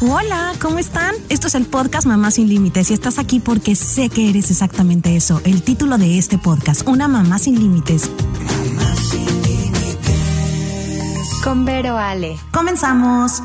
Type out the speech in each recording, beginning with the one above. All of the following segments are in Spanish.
Hola, ¿cómo están? Esto es el podcast Mamá sin Límites y estás aquí porque sé que eres exactamente eso, el título de este podcast, Una Mamá sin Límites. Mamá sin Límites. Con Vero Ale. Comenzamos.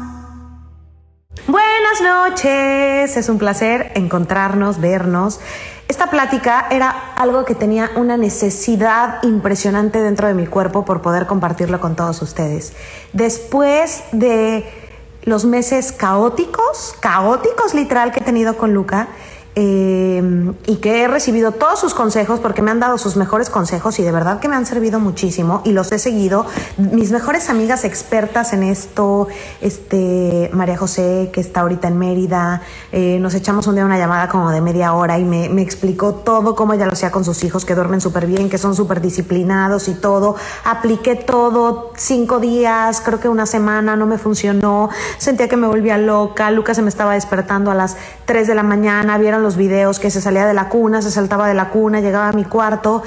Buenas noches, es un placer encontrarnos, vernos. Esta plática era algo que tenía una necesidad impresionante dentro de mi cuerpo por poder compartirlo con todos ustedes. Después de los meses caóticos, caóticos literal que he tenido con Luca, Em, y que he recibido todos sus consejos porque me han dado sus mejores consejos y de verdad que me han servido muchísimo y los he seguido. Mis mejores amigas expertas en esto, este, María José, que está ahorita en Mérida, eh, nos echamos un día una llamada como de media hora y me, explicó todo cómo ella lo hacía con sus hijos, que duermen súper bien, que son súper disciplinados y todo. Apliqué todo, cinco días, creo que una semana, no me funcionó, sentía que me volvía loca, Lucas se me estaba despertando a las 3 de la mañana, vieron los videos que se salía de la cuna, se saltaba de la cuna, llegaba a mi cuarto.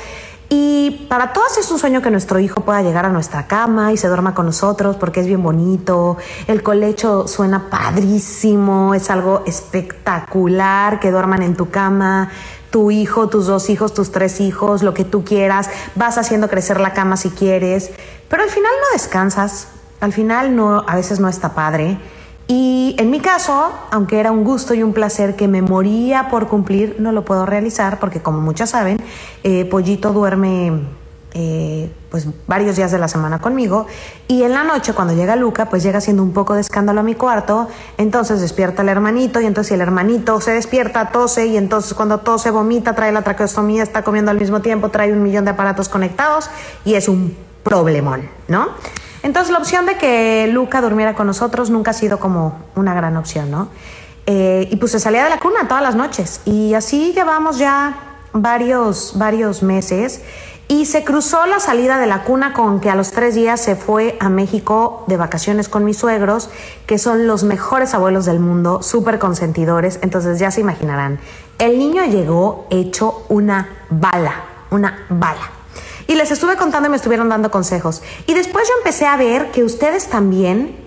Y para todos es un sueño que nuestro hijo pueda llegar a nuestra cama y se duerma con nosotros porque es bien bonito. El colecho suena padrísimo, es algo espectacular que duerman en tu cama. Tu hijo, tus dos hijos, tus tres hijos, lo que tú quieras. Vas haciendo crecer la cama si quieres. Pero al final no descansas. Al final no, a veces no está padre. Y en mi caso, aunque era un gusto y un placer que me moría por cumplir, no lo puedo realizar porque como muchas saben, eh, Pollito duerme eh, pues varios días de la semana conmigo y en la noche cuando llega Luca pues llega haciendo un poco de escándalo a mi cuarto, entonces despierta el hermanito y entonces el hermanito se despierta, tose y entonces cuando tose vomita, trae la traqueostomía, está comiendo al mismo tiempo, trae un millón de aparatos conectados y es un problemón, ¿no? Entonces la opción de que Luca durmiera con nosotros nunca ha sido como una gran opción, ¿no? Eh, y pues se salía de la cuna todas las noches. Y así llevamos ya varios, varios meses. Y se cruzó la salida de la cuna con que a los tres días se fue a México de vacaciones con mis suegros, que son los mejores abuelos del mundo, súper consentidores. Entonces ya se imaginarán, el niño llegó hecho una bala, una bala. Y les estuve contando y me estuvieron dando consejos. Y después yo empecé a ver que ustedes también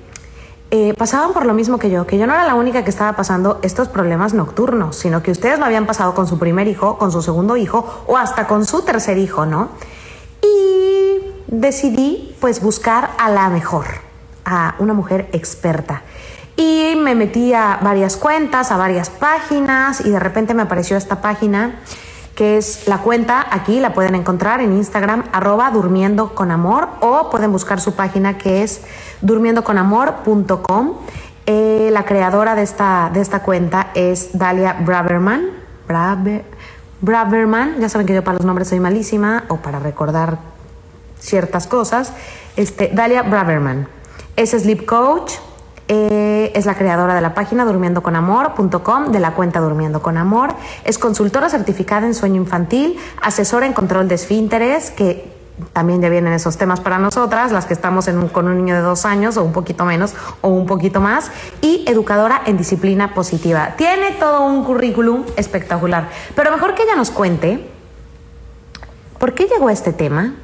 eh, pasaban por lo mismo que yo, que yo no era la única que estaba pasando estos problemas nocturnos, sino que ustedes lo habían pasado con su primer hijo, con su segundo hijo o hasta con su tercer hijo, ¿no? Y decidí pues buscar a la mejor, a una mujer experta. Y me metí a varias cuentas, a varias páginas y de repente me apareció esta página que es la cuenta, aquí la pueden encontrar en Instagram, arroba durmiendo con amor, o pueden buscar su página que es durmiendoconamor.com. Eh, la creadora de esta, de esta cuenta es Dalia Braverman. Braverman, ya saben que yo para los nombres soy malísima, o para recordar ciertas cosas. Este, Dalia Braverman. Es sleep coach, eh, es la creadora de la página durmiendoconamor.com, de la cuenta Durmiendo con Amor. Es consultora certificada en sueño infantil, asesora en control de esfínteres, que también ya vienen esos temas para nosotras, las que estamos con un niño de dos años o un poquito menos o un poquito más, y educadora en disciplina positiva. Tiene todo un currículum espectacular, pero mejor que ella nos cuente por qué llegó a este tema,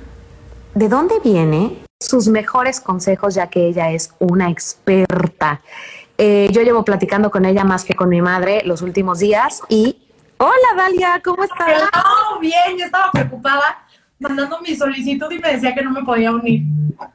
de dónde viene sus mejores consejos, ya que ella es una experta. Eh, yo llevo platicando con ella más que con mi madre los últimos días y... Hola Dalia, ¿cómo estás? Bien, yo estaba preocupada mandando mi solicitud y me decía que no me podía unir.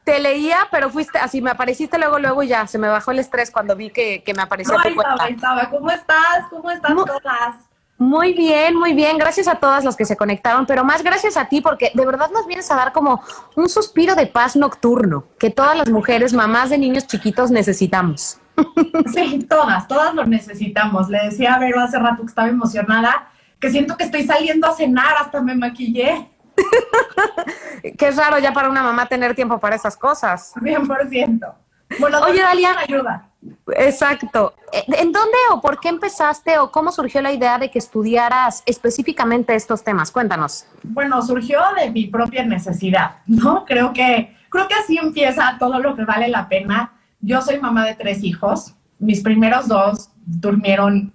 Te leía, pero fuiste, así me apareciste luego, luego y ya, se me bajó el estrés cuando vi que, me apareció no, tu estaba, Estaba. ¿Cómo estás? ¿Cómo están todas? Muy bien, muy bien. Gracias a todas las que se conectaron, pero más gracias a ti porque de verdad nos vienes a dar como un suspiro de paz nocturno que todas las mujeres, mamás de niños chiquitos, necesitamos. Sí, todas, todas lo necesitamos. Le decía a Vero hace rato que estaba emocionada, que siento que estoy saliendo a cenar, hasta me maquillé. Qué raro ya para una mamá tener tiempo para esas cosas. 100%. Bueno, Oye, Dalia. Ayuda. Exacto. ¿En dónde o por qué empezaste o cómo surgió la idea de que estudiaras específicamente estos temas? Cuéntanos. Bueno, surgió de mi propia necesidad, ¿no? Creo que, creo que así empieza todo lo que vale la pena. Yo soy mamá de tres hijos. Mis primeros dos durmieron,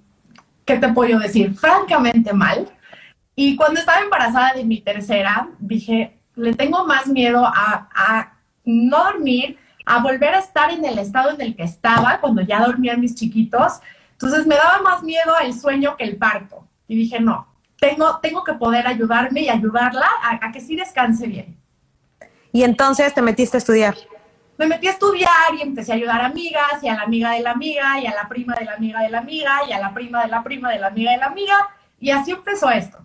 ¿qué te puedo decir? Francamente mal. Y cuando estaba embarazada de mi tercera, dije, le tengo más miedo a, a no dormir a volver a estar en el estado en el que estaba cuando ya dormían mis chiquitos. Entonces me daba más miedo el sueño que el parto. Y dije, no, tengo, tengo que poder ayudarme y ayudarla a, a que sí descanse bien. Y entonces te metiste a estudiar. Me metí a estudiar y empecé a ayudar a amigas y a la amiga de la amiga y a la prima de la amiga de la amiga y a la prima de la prima de la amiga de la amiga. Y así empezó esto.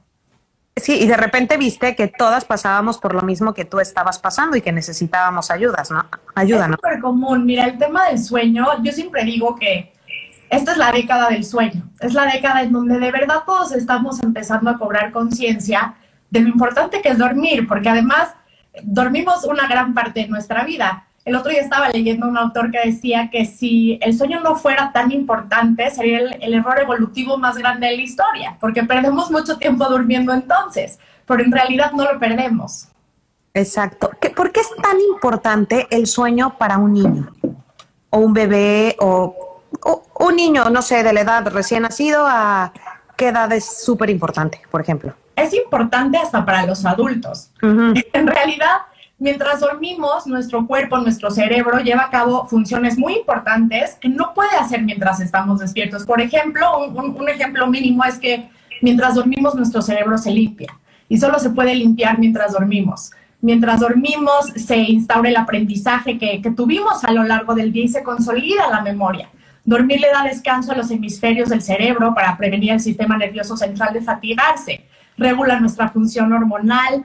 Sí, y de repente viste que todas pasábamos por lo mismo que tú estabas pasando y que necesitábamos ayudas, ¿no? Ayuda, es ¿no? súper común. Mira, el tema del sueño, yo siempre digo que esta es la década del sueño. Es la década en donde de verdad todos estamos empezando a cobrar conciencia de lo importante que es dormir, porque además dormimos una gran parte de nuestra vida. El otro día estaba leyendo un autor que decía que si el sueño no fuera tan importante, sería el, el, error evolutivo más grande de la historia, porque perdemos mucho tiempo durmiendo entonces, pero en realidad no lo perdemos. Exacto. ¿Qué, ¿Por qué es tan importante el sueño para un niño? O un bebé, o, o un niño, no sé, de la edad recién nacido a qué edad es súper importante, por ejemplo. Es importante hasta para los adultos. Uh -huh. En realidad, mientras dormimos, nuestro cuerpo, nuestro cerebro lleva a cabo funciones muy importantes que no puede hacer mientras estamos despiertos. Por ejemplo, un, ejemplo mínimo es que mientras dormimos nuestro cerebro se limpia y solo se puede limpiar mientras dormimos. Mientras dormimos se instaura el aprendizaje que, que tuvimos a lo largo del día y se consolida la memoria. Dormir le da descanso a los hemisferios del cerebro para prevenir el sistema nervioso central de fatigarse. Regula nuestra función hormonal,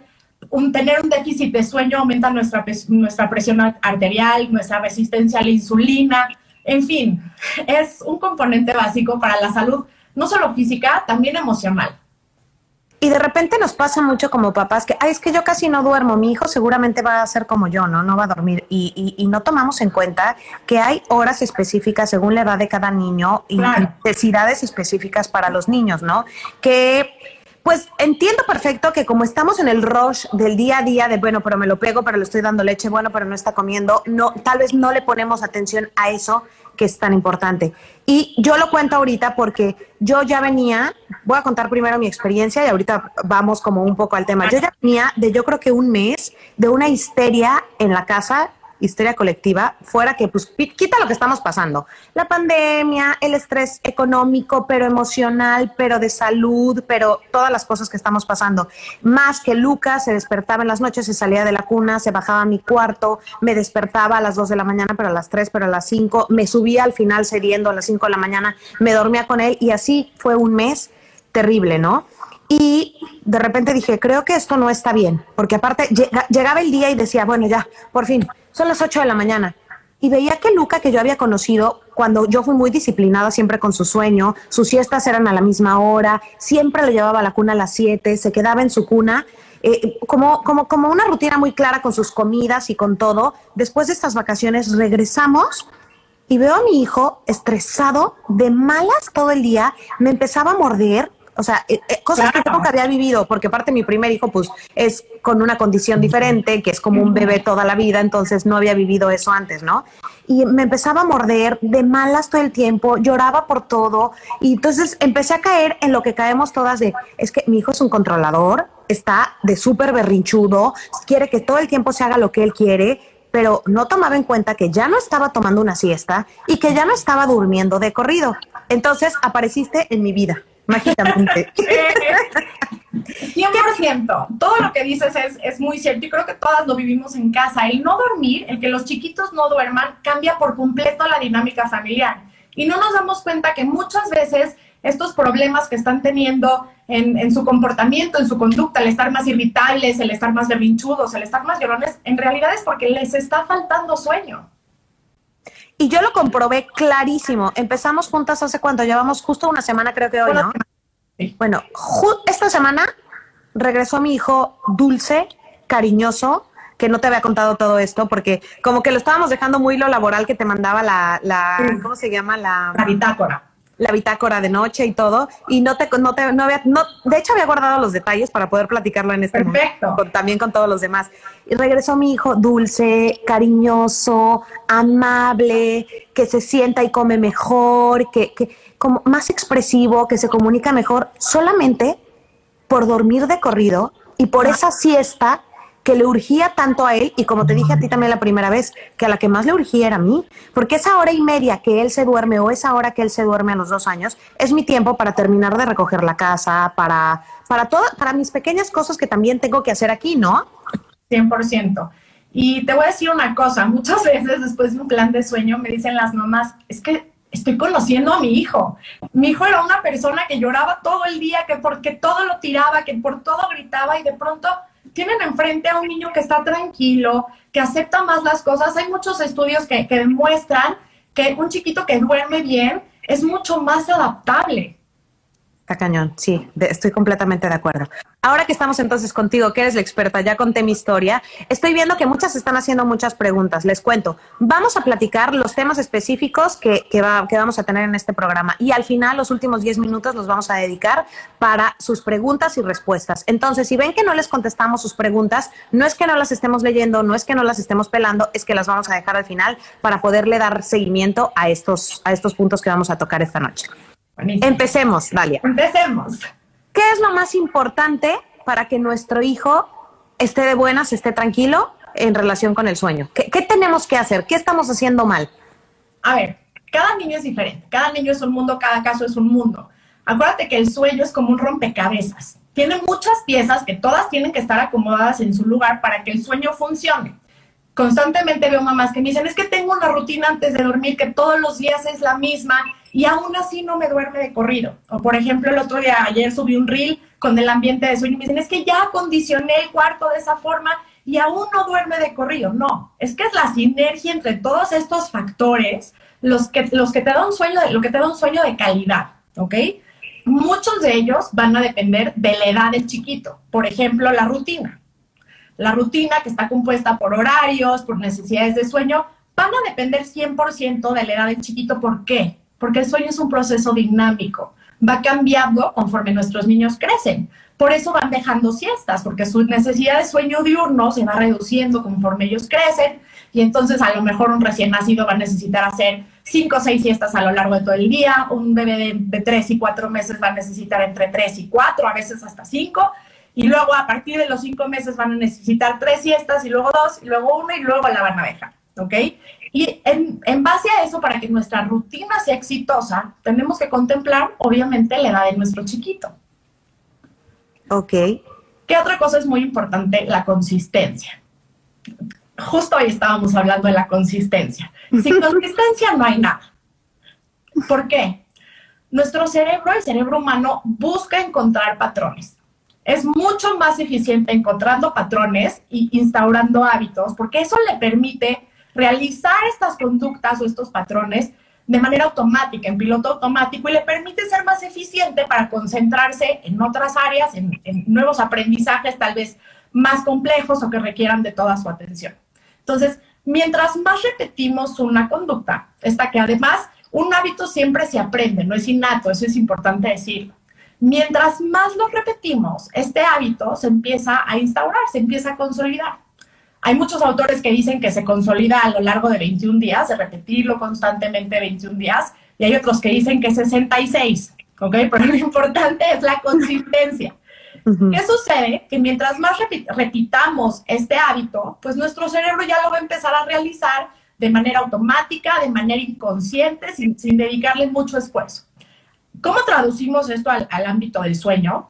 un, tener un déficit de sueño aumenta nuestra, nuestra presión arterial, nuestra resistencia a la insulina, en fin, es un componente básico para la salud, no solo física, también emocional. Y de repente nos pasa mucho como papás que, ay, es que yo casi no duermo, mi hijo seguramente va a ser como yo, ¿no? No va a dormir. Y, y, y no tomamos en cuenta que hay horas específicas según la edad de cada niño y claro. necesidades específicas para los niños, ¿no? Que pues entiendo perfecto que como estamos en el rush del día a día de, bueno, pero me lo pego, pero le estoy dando leche, bueno, pero no está comiendo, no, tal vez no le ponemos atención a eso que es tan importante. Y yo lo cuento ahorita porque yo ya venía, voy a contar primero mi experiencia y ahorita vamos como un poco al tema. Yo ya venía de yo creo que un mes de una histeria en la casa histeria colectiva, fuera que pues quita lo que estamos pasando. La pandemia, el estrés económico, pero emocional, pero de salud, pero todas las cosas que estamos pasando. Más que Lucas se despertaba en las noches, se salía de la cuna, se bajaba a mi cuarto, me despertaba a las 2 de la mañana, pero a las 3, pero a las 5, me subía al final cediendo a las 5 de la mañana, me dormía con él y así fue un mes terrible, ¿no? Y de repente dije, creo que esto no está bien, porque aparte llega, llegaba el día y decía, bueno, ya, por fin, son las 8 de la mañana. Y veía que Luca, que yo había conocido cuando yo fui muy disciplinada siempre con su sueño, sus siestas eran a la misma hora, siempre lo llevaba a la cuna a las 7, se quedaba en su cuna, eh, como, como, como una rutina muy clara con sus comidas y con todo. Después de estas vacaciones regresamos y veo a mi hijo estresado, de malas todo el día, me empezaba a morder, o sea, eh, eh, cosas claro. que nunca había vivido, porque aparte mi primer hijo, pues, es con una condición diferente, que es como un bebé toda la vida, entonces no había vivido eso antes, ¿no? Y me empezaba a morder de malas todo el tiempo, lloraba por todo, y entonces empecé a caer en lo que caemos todas de, es que mi hijo es un controlador, está de súper berrinchudo, quiere que todo el tiempo se haga lo que él quiere, pero no tomaba en cuenta que ya no estaba tomando una siesta y que ya no estaba durmiendo de corrido. Entonces apareciste en mi vida mágicamente. 100%. Todo lo que dices es, es muy cierto y creo que todas lo vivimos en casa. El no dormir, el que los chiquitos no duerman, cambia por completo la dinámica familiar. Y no nos damos cuenta que muchas veces estos problemas que están teniendo en, en, su comportamiento, en su conducta, el estar más irritables, el estar más berrinchudos, el estar más llorones, en realidad es porque les está faltando sueño. Y yo lo comprobé clarísimo. Empezamos juntas hace cuánto, llevamos justo una semana, creo que hoy, ¿no? Sí. Bueno, esta semana regresó mi hijo dulce, cariñoso, que no te había contado todo esto, porque como que lo estábamos dejando muy lo laboral que te mandaba la, la sí. ¿cómo se llama? La, la bitácora la bitácora de noche y todo, y no te, no te, no había, no, de hecho había guardado los detalles para poder platicarlo en este Perfecto. momento, con, también con todos los demás. Y regresó mi hijo dulce, cariñoso, amable, que se sienta y come mejor, que, que como más expresivo, que se comunica mejor, solamente por dormir de corrido y por esa siesta que le urgía tanto a él y como te dije a ti también la primera vez, que a la que más le urgía era a mí, porque esa hora y media que él se duerme o esa hora que él se duerme a los dos años es mi tiempo para terminar de recoger la casa, para, para, todo, para mis pequeñas cosas que también tengo que hacer aquí, ¿no? 100%. Y te voy a decir una cosa, muchas veces después de un plan de sueño me dicen las mamás, es que estoy conociendo a mi hijo. Mi hijo era una persona que lloraba todo el día, que porque todo lo tiraba, que por todo gritaba y de pronto tienen enfrente a un niño que está tranquilo, que acepta más las cosas. Hay muchos estudios que, que demuestran que un chiquito que duerme bien es mucho más adaptable. Está cañón, sí, estoy completamente de acuerdo. Ahora que estamos entonces contigo, que eres la experta, ya conté mi historia, estoy viendo que muchas están haciendo muchas preguntas. Les cuento, vamos a platicar los temas específicos que, que, que vamos a tener en este programa y al final los últimos 10 minutos los vamos a dedicar para sus preguntas y respuestas. Entonces, si ven que no les contestamos sus preguntas, no es que no las estemos leyendo, no es que no las estemos pelando, es que las vamos a dejar al final para poderle dar seguimiento a estos, a estos puntos que vamos a tocar esta noche. Buenísimo. Empecemos, Dalia. Empecemos. ¿Qué es lo más importante para que nuestro hijo esté de buenas, esté tranquilo en relación con el sueño? ¿Qué, ¿Qué, tenemos que hacer? ¿Qué estamos haciendo mal? A ver, cada niño es diferente, cada niño es un mundo, cada caso es un mundo. Acuérdate que el sueño es como un rompecabezas. Tiene muchas piezas que todas tienen que estar acomodadas en su lugar para que el sueño funcione. Constantemente veo mamás que me dicen, es que tengo una rutina antes de dormir que todos los días es la misma y aún así no me duerme de corrido. O por ejemplo, el otro día, ayer subí un reel con el ambiente de sueño y me dicen, es que ya acondicioné el cuarto de esa forma y aún no duerme de corrido. No, es que es la sinergia entre todos estos factores los que, los que te dan un sueño, lo que te da un sueño de calidad, ¿ok? Muchos de ellos van a depender de la edad del chiquito. Por ejemplo, la rutina. La rutina que está compuesta por horarios, por necesidades de sueño, van a depender 100% de la edad del chiquito. ¿Por qué? porque el sueño es un proceso dinámico, va cambiando conforme nuestros niños crecen. Por eso van dejando siestas, porque su necesidad de sueño diurno se va reduciendo conforme ellos crecen y entonces a lo mejor un recién nacido va a necesitar hacer cinco o seis siestas a lo largo de todo el día, un bebé de, de tres y cuatro meses va a necesitar entre tres y cuatro, a veces hasta cinco, y luego a partir de los cinco meses van a necesitar tres siestas y luego dos y luego una y luego la van a dejar, ¿ok? Y en, en, base a eso, para que nuestra rutina sea exitosa, tenemos que contemplar, obviamente, la edad de nuestro chiquito. Ok. ¿Qué otra cosa es muy importante? La consistencia. Justo hoy estábamos hablando de la consistencia. Sin consistencia no hay nada. ¿Por qué? Nuestro cerebro, el cerebro humano, busca encontrar patrones. Es mucho más eficiente encontrando patrones y instaurando hábitos, porque eso le permite realizar estas conductas o estos patrones de manera automática, en piloto automático, y le permite ser más eficiente para concentrarse en otras áreas, en, en, nuevos aprendizajes tal vez más complejos o que requieran de toda su atención. Entonces, mientras más repetimos una conducta, esta que además un hábito siempre se aprende, no es innato, eso es importante decirlo. Mientras más lo repetimos, este hábito se empieza a instaurar, se empieza a consolidar. Hay muchos autores que dicen que se consolida a lo largo de 21 días, de repetirlo constantemente 21 días, y hay otros que dicen que 66, ¿ok? Pero lo importante es la consistencia. Uh -huh. ¿Qué sucede? Que mientras más repitamos este hábito, pues nuestro cerebro ya lo va a empezar a realizar de manera automática, de manera inconsciente, sin, sin dedicarle mucho esfuerzo. ¿Cómo traducimos esto al, ámbito del sueño?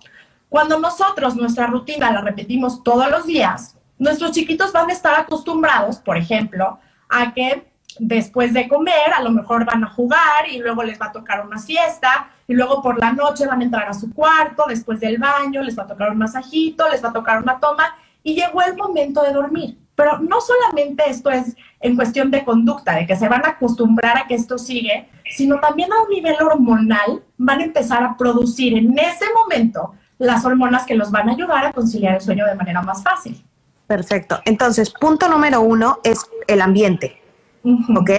Cuando nosotros nuestra rutina la repetimos todos los días, nuestros chiquitos van a estar acostumbrados, por ejemplo, a que después de comer a lo mejor van a jugar y luego les va a tocar una siesta y luego por la noche van a entrar a su cuarto, después del baño les va a tocar un masajito, les va a tocar una toma y llegó el momento de dormir. Pero no solamente esto es en cuestión de conducta, de que se van a acostumbrar a que esto sigue, sino también a un nivel hormonal van a empezar a producir en ese momento las hormonas que los van a ayudar a conciliar el sueño de manera más fácil. Perfecto. Entonces, punto número uno es el ambiente. Uh -huh. ¿Ok?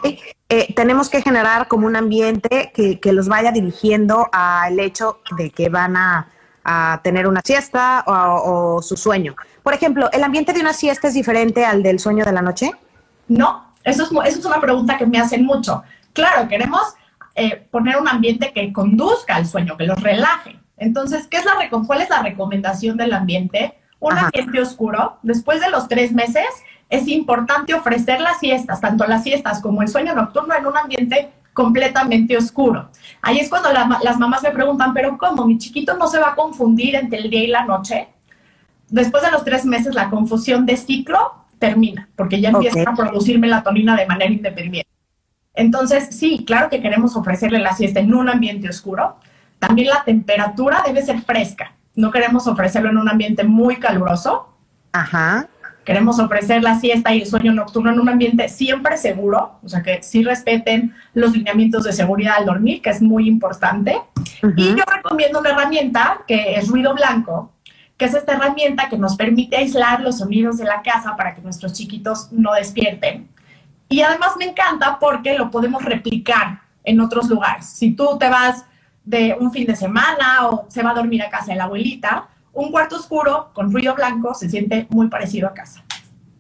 Eh, tenemos que generar como un ambiente que, que los vaya dirigiendo al hecho de que van a, a tener una siesta o, o, su sueño. Por ejemplo, ¿el ambiente de una siesta es diferente al del sueño de la noche? No, eso es, eso es una pregunta que me hacen mucho. Claro, queremos eh, poner un ambiente que conduzca al sueño, que los relaje. Entonces, ¿qué es la, ¿cuál es la recomendación del ambiente? un ambiente oscuro. Después de los tres meses, es importante ofrecer las siestas, tanto las siestas como el sueño nocturno, en un ambiente completamente oscuro. Ahí es cuando las mamás me preguntan, pero ¿cómo? ¿Mi chiquito no se va a confundir entre el día y la noche? Después de los tres meses, la confusión de ciclo termina, porque ya empieza a producir melatonina de manera independiente. Entonces, sí, claro que queremos ofrecerle la siesta en un ambiente oscuro. También la temperatura debe ser fresca. No queremos ofrecerlo en un ambiente muy caluroso. Ajá. Queremos ofrecer la siesta y el sueño nocturno en un ambiente siempre seguro, o sea, que sí respeten los lineamientos de seguridad al dormir, que es muy importante. Y yo recomiendo una herramienta que es ruido blanco, que es esta herramienta que nos permite aislar los sonidos de la casa para que nuestros chiquitos no despierten. Y además me encanta porque lo podemos replicar en otros lugares. Si tú te vas de un fin de semana o se va a dormir a casa de la abuelita, un cuarto oscuro con ruido blanco se siente muy parecido a casa.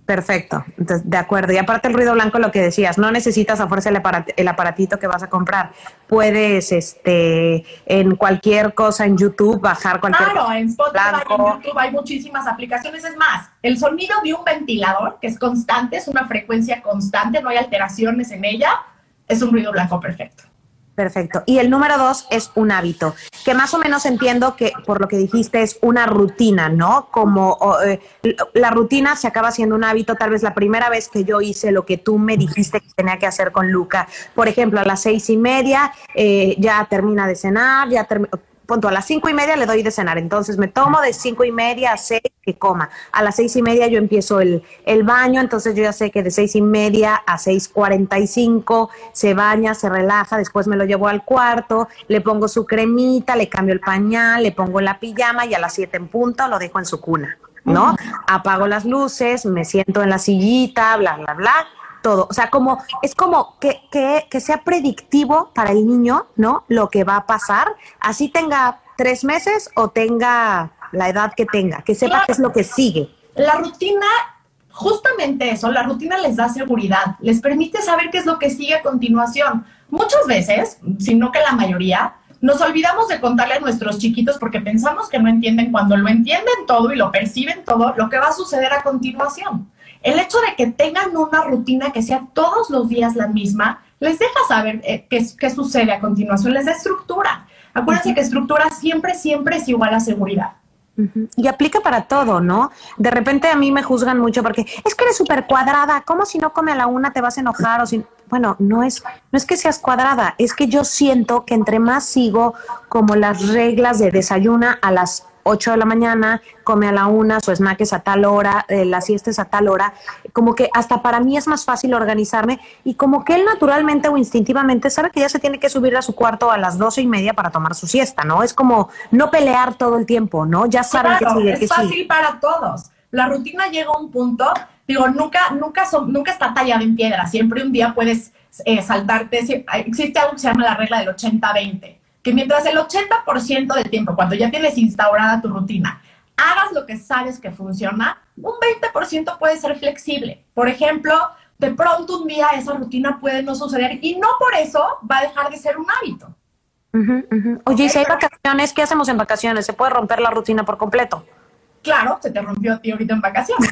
Perfecto, entonces de acuerdo. Y aparte el ruido blanco, lo que decías, no necesitas a fuerza el, aparatito que vas a comprar. Puedes, este, en cualquier cosa en YouTube bajar cualquier. Claro, en Spotify, en YouTube hay muchísimas aplicaciones. Es más, el sonido de un ventilador que es constante, es una frecuencia constante, no hay alteraciones en ella, es un ruido blanco perfecto. Perfecto. Y el número dos es un hábito, que más o menos entiendo que por lo que dijiste es una rutina, ¿no? Como eh, la rutina se acaba siendo un hábito, tal vez la primera vez que yo hice lo que tú me dijiste que tenía que hacer con Luca, por ejemplo, a las seis y media eh, ya termina de cenar, ya termina punto, a las cinco y media le doy de cenar, entonces me tomo de cinco y media a seis que coma. A las seis y media yo empiezo el, el baño, entonces yo ya sé que de seis y media a seis cuarenta y cinco se baña, se relaja, después me lo llevo al cuarto, le pongo su cremita, le cambio el pañal, le pongo la pijama y a las siete en punto lo dejo en su cuna, ¿no? Apago las luces, me siento en la sillita, bla, bla, bla todo. O sea, como es como que, que, que sea predictivo para el niño, ¿no? Lo que va a pasar, así tenga tres meses o tenga la edad que tenga, que sepa qué es lo que sigue. La rutina, justamente eso, la rutina les da seguridad, les permite saber qué es lo que sigue a continuación. Muchas veces, si no que la mayoría, nos olvidamos de contarle a nuestros chiquitos porque pensamos que no entienden cuando lo entienden todo y lo perciben todo, lo que va a suceder a continuación. El hecho de que tengan una rutina que sea todos los días la misma, les deja saber eh, qué, sucede a continuación, les da estructura. Acuérdense que estructura siempre, siempre es igual a seguridad. Y aplica para todo, ¿no? De repente a mí me juzgan mucho porque es que eres súper cuadrada, ¿cómo si no come a la una te vas a enojar? O si... Bueno, no es, no es que seas cuadrada, es que yo siento que entre más sigo como las reglas de desayuna a las 8 de la mañana, come a la una, su snack es a tal hora, eh, la siesta es a tal hora, como que hasta para mí es más fácil organizarme y como que él naturalmente o instintivamente sabe que ya se tiene que subir a su cuarto a las doce y media para tomar su siesta, ¿no? Es como no pelear todo el tiempo, ¿no? Ya saben que sigue, Es fácil para todos. La rutina llega a un punto, digo, nunca, nunca, son, nunca está tallada en piedra, siempre un día puedes eh, saltarte, existe algo que se llama la regla del 80-20 que mientras el 80% del tiempo, cuando ya tienes instaurada tu rutina, hagas lo que sabes que funciona, un 20% puede ser flexible. Por ejemplo, de pronto un día esa rutina puede no suceder y no por eso va a dejar de ser un hábito. Oye, ¿y si hay vacaciones, ¿qué hacemos en vacaciones? ¿Se puede romper la rutina por completo? Claro, se te rompió a ti ahorita en vacaciones.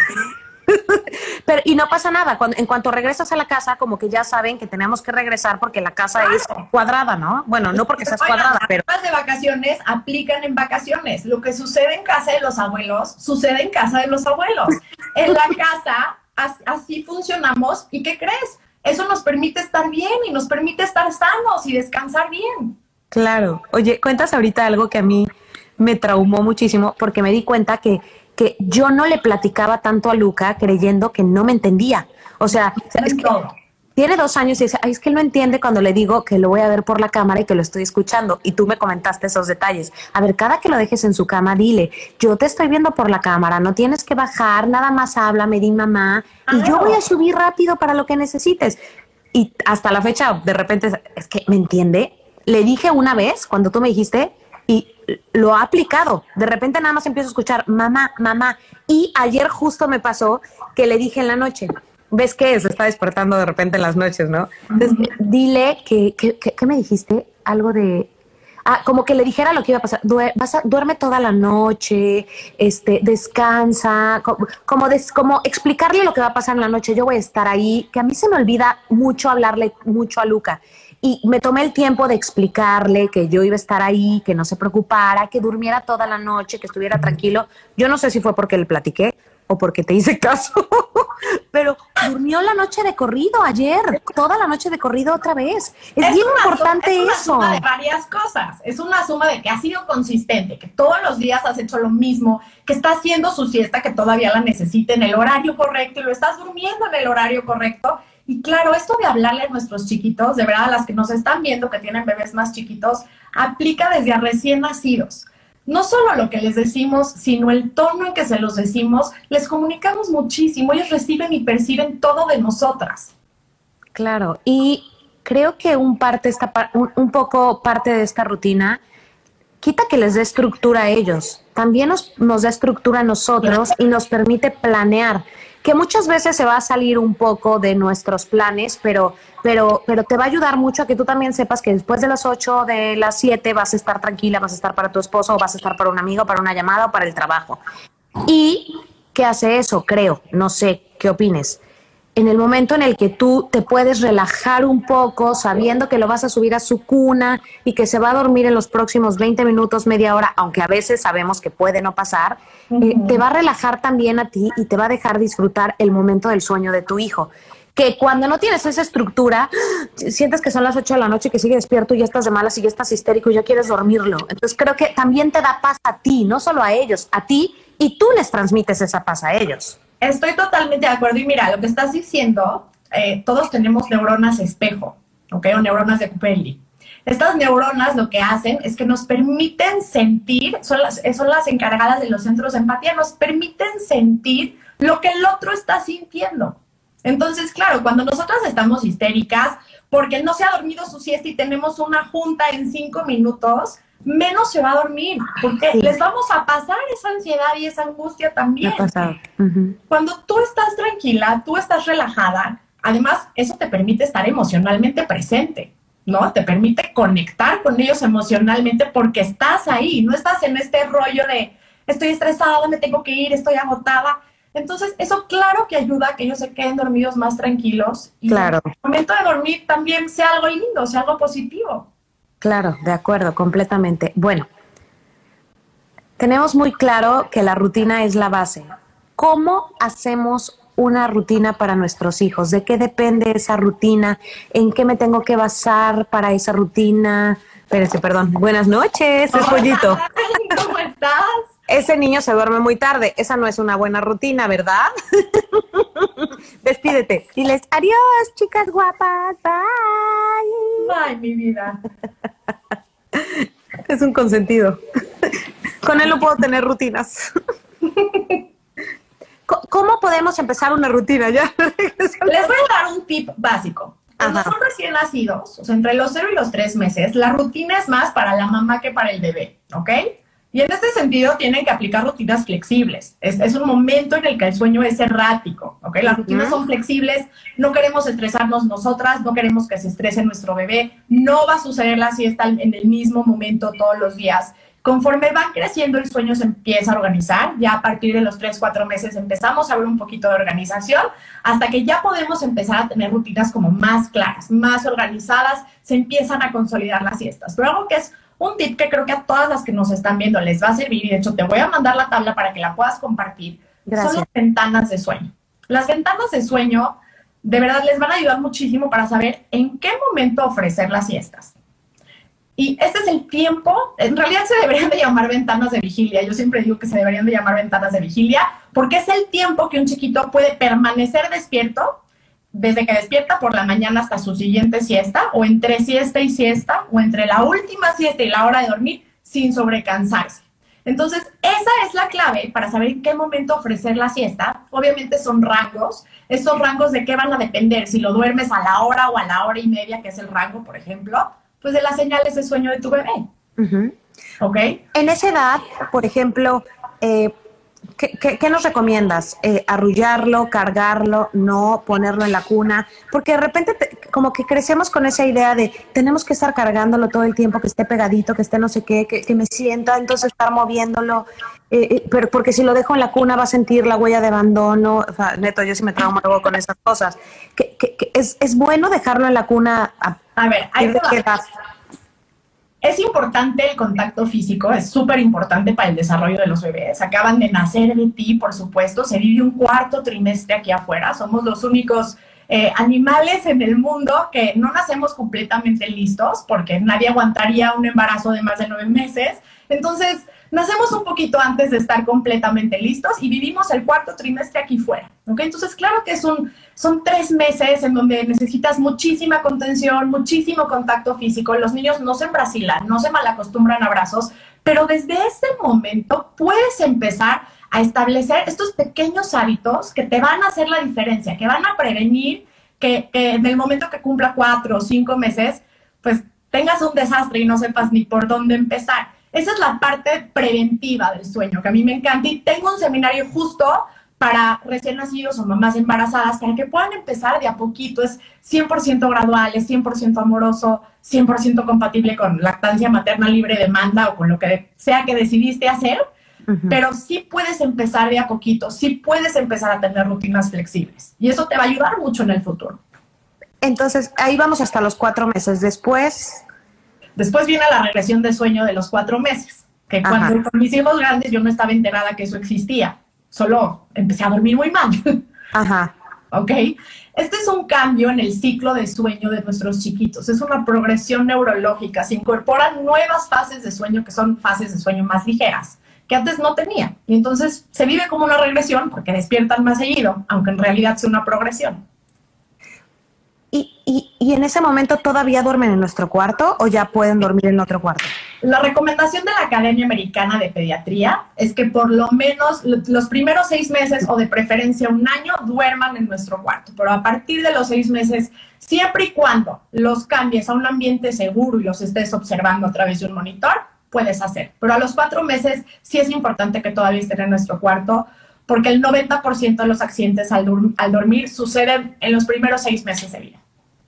Pero, y no pasa nada, cuando, en cuanto regresas a la casa, como que ya saben que tenemos que regresar porque la casa es cuadrada, ¿no? Bueno, no porque seas cuadrada, pero... Las de vacaciones aplican en vacaciones. Lo que sucede en casa de los abuelos, sucede en casa de los abuelos. En la casa, así funcionamos. ¿Y qué crees? Eso nos permite estar bien y nos permite estar sanos y descansar bien. Claro. Oye, cuentas ahorita algo que a mí me traumó muchísimo porque me di cuenta que que yo no le platicaba tanto a Luca creyendo que no me entendía. O sea, tiene dos años y dice, Ay, es que él no entiende cuando le digo que lo voy a ver por la cámara y que lo estoy escuchando. Y tú me comentaste esos detalles. A ver, cada que lo dejes en su cama, dile, yo te estoy viendo por la cámara, no tienes que bajar, nada más habla, me di mamá, y yo voy a subir rápido para lo que necesites. Y hasta la fecha, de repente, es que, ¿me entiende? Le dije una vez, cuando tú me dijiste, y lo ha aplicado. De repente nada más empiezo a escuchar mamá, mamá. Y ayer justo me pasó que le dije en la noche, ¿ves qué es? Está despertando de repente en las noches, ¿no? Entonces, dile que, ¿qué me dijiste? Algo de, ah, como que le dijera lo que iba a pasar, vas a, duerme toda la noche, este, descansa, como, como, explicarle lo que va a pasar en la noche, yo voy a estar ahí, que a mí se me olvida mucho hablarle mucho a Luca. Y me tomé el tiempo de explicarle que yo iba a estar ahí, que no se preocupara, que durmiera toda la noche, que estuviera tranquilo. Yo no sé si fue porque le platiqué, o porque te hice caso, pero durmió la noche de corrido ayer, toda la noche de corrido otra vez. Es, bien importante es una eso. Suma de varias cosas. Es una suma de que ha sido consistente, que todos los días has hecho lo mismo, que está haciendo su siesta, que todavía la necesita en el horario correcto y lo estás durmiendo en el horario correcto. Y claro, esto de hablarle a nuestros chiquitos, de verdad, a las que nos están viendo que tienen bebés más chiquitos, aplica desde a recién nacidos. No solo lo que les decimos, sino el tono en que se los decimos, les comunicamos muchísimo, ellos reciben y perciben todo de nosotras. Claro, y creo que un, parte esta, un, poco parte de esta rutina quita que les dé estructura a ellos, también nos, nos da estructura a nosotros y nos permite planear que muchas veces se va a salir un poco de nuestros planes, pero, pero, pero te va a ayudar mucho a que tú también sepas que después de las 8, de las 7 vas a estar tranquila, vas a estar para tu esposo, o vas a estar para un amigo, para una llamada o para el trabajo. ¿Y qué hace eso? Creo, no sé, ¿qué opines? En el momento en el que tú te puedes relajar un poco sabiendo que lo vas a subir a su cuna y que se va a dormir en los próximos 20 minutos, media hora, aunque a veces sabemos que puede no pasar, eh, te va a relajar también a ti y te va a dejar disfrutar el momento del sueño de tu hijo. Que cuando no tienes esa estructura, sientes que son las 8 de la noche y que sigue despierto y ya estás de malas y ya estás histérico y ya quieres dormirlo. Entonces creo que también te da paz a ti, no solo a ellos, a ti, y tú les transmites esa paz a ellos. Estoy totalmente de acuerdo. Y mira, lo que estás diciendo, eh, todos tenemos neuronas espejo, ¿ok? O neuronas de Kupeli. Estas neuronas lo que hacen es que nos permiten sentir, son las, son las encargadas de los centros de empatía, nos permiten sentir lo que el otro está sintiendo. Entonces, claro, cuando nosotras estamos histéricas porque no se ha dormido su siesta y tenemos una junta en cinco minutos, menos se va a dormir, porque les vamos a pasar esa ansiedad y esa angustia también. Cuando tú estás tranquila, tú estás relajada, además eso te permite estar emocionalmente presente, ¿no? Te permite conectar con ellos emocionalmente porque estás ahí, no estás en este rollo de estoy estresada, me tengo que ir, estoy agotada. Entonces, eso claro que ayuda a que ellos se queden dormidos más tranquilos y claro. el momento de dormir también sea algo lindo, sea algo positivo. Claro, de acuerdo, completamente. Bueno, tenemos muy claro que la rutina es la base. ¿Cómo hacemos una rutina para nuestros hijos? ¿De qué depende esa rutina? ¿En qué me tengo que basar para esa rutina? Espérense, perdón. Buenas noches, es pollito. ¿Cómo estás? Ese niño se duerme muy tarde. Esa no es una buena rutina, ¿verdad? Despídete. Diles adiós, chicas guapas. Bye. Bye, mi vida. Es un consentido. Con él no puedo tener rutinas. ¿Cómo podemos empezar una rutina? Ya. Les voy a dar un tip básico. Cuando son recién nacidos, o sea, entre los 0 y los 3 meses, la rutina es más para la mamá que para el bebé, ¿ok? Y en este sentido tienen que aplicar rutinas flexibles. Es, un momento en el que el sueño es errático, ¿ok? Las rutinas son flexibles, no queremos estresarnos nosotras, no queremos que se estrese nuestro bebé, no va a suceder la siesta en el mismo momento todos los días. Conforme van creciendo, el sueño se empieza a organizar. Ya a partir de los 3, 4 meses empezamos a ver un poquito de organización hasta que ya podemos empezar a tener rutinas como más claras, más organizadas, se empiezan a consolidar las siestas. Pero algo que es un tip que creo que a todas las que nos están viendo les va a servir, y de hecho te voy a mandar la tabla para que la puedas compartir, son las ventanas de sueño. Las ventanas de sueño de verdad les van a ayudar muchísimo para saber en qué momento ofrecer las siestas. Y este es el tiempo, en realidad se deberían de llamar ventanas de vigilia, yo siempre digo que se deberían de llamar ventanas de vigilia, porque es el tiempo que un chiquito puede permanecer despierto desde que despierta por la mañana hasta su siguiente siesta, o entre siesta y siesta, o entre la última siesta y la hora de dormir, sin sobrecansarse. Entonces, esa es la clave para saber en qué momento ofrecer la siesta. Obviamente son rangos. Estos rangos de qué van a depender, si lo duermes a la hora o a la hora y media, que es el rango, por ejemplo, pues de las señales de sueño de tu bebé. ¿Ok? En esa edad, por ejemplo, eh, ¿Qué, nos recomiendas? Eh, ¿Arrullarlo, cargarlo, no ponerlo en la cuna? Porque de repente, como que crecemos con esa idea de tenemos que estar cargándolo todo el tiempo, que esté pegadito, que esté no sé qué, que, me sienta, entonces estar moviéndolo, eh, eh, pero porque si lo dejo en la cuna va a sentir la huella de abandono, o sea, neto, yo sí me traumo luego con esas cosas. Es, es, bueno dejarlo en la cuna a, a ver, hay que es importante el contacto físico, es súper importante para el desarrollo de los bebés. Acaban de nacer de ti, por supuesto. Se vive un cuarto trimestre aquí afuera. Somos los únicos eh, animales en el mundo que no nacemos completamente listos, porque nadie aguantaría un embarazo de más de nueve meses. Entonces, nacemos un poquito antes de estar completamente listos y vivimos el cuarto trimestre aquí fuera. ¿ok? Entonces, claro que es un, son tres meses en donde necesitas muchísima contención, muchísimo contacto físico. Los niños no se embrasilan, no se malacostumbran a abrazos, pero desde ese momento puedes empezar a establecer estos pequeños hábitos que te van a hacer la diferencia, que van a prevenir que, que en el momento que cumpla cuatro o cinco meses, pues tengas un desastre y no sepas ni por dónde empezar. Esa es la parte preventiva del sueño, que a mí me encanta. Y tengo un seminario justo para recién nacidos o mamás embarazadas, para que puedan empezar de a poquito. Es 100% gradual, es 100% amoroso, 100% compatible con lactancia materna libre demanda o con lo que sea que decidiste hacer. Pero sí puedes empezar de a poquito, sí puedes empezar a tener rutinas flexibles. Y eso te va a ayudar mucho en el futuro. Entonces, ahí vamos hasta los cuatro meses. Después, Después viene la regresión del sueño de los cuatro meses, que cuando mis hijos grandes yo no estaba enterada que eso existía, solo empecé a dormir muy mal. Ajá. ¿Ok? Este es un cambio en el ciclo de sueño de nuestros chiquitos, es una progresión neurológica, se incorporan nuevas fases de sueño que son fases de sueño más ligeras que antes no tenía. Y entonces se vive como una regresión porque despiertan más seguido, aunque en realidad sea una progresión. ¿Y, en ese momento todavía duermen en nuestro cuarto o ya pueden dormir en otro cuarto? La recomendación de la Academia Americana de Pediatría es que por lo menos los primeros seis meses o de preferencia un año duerman en nuestro cuarto, pero a partir de los seis meses, siempre y cuando los cambies a un ambiente seguro y los estés observando a través de un monitor, puedes hacer. Pero a los cuatro meses sí es importante que todavía estén en nuestro cuarto porque el 90% de los accidentes al dormir suceden en los primeros seis meses de vida.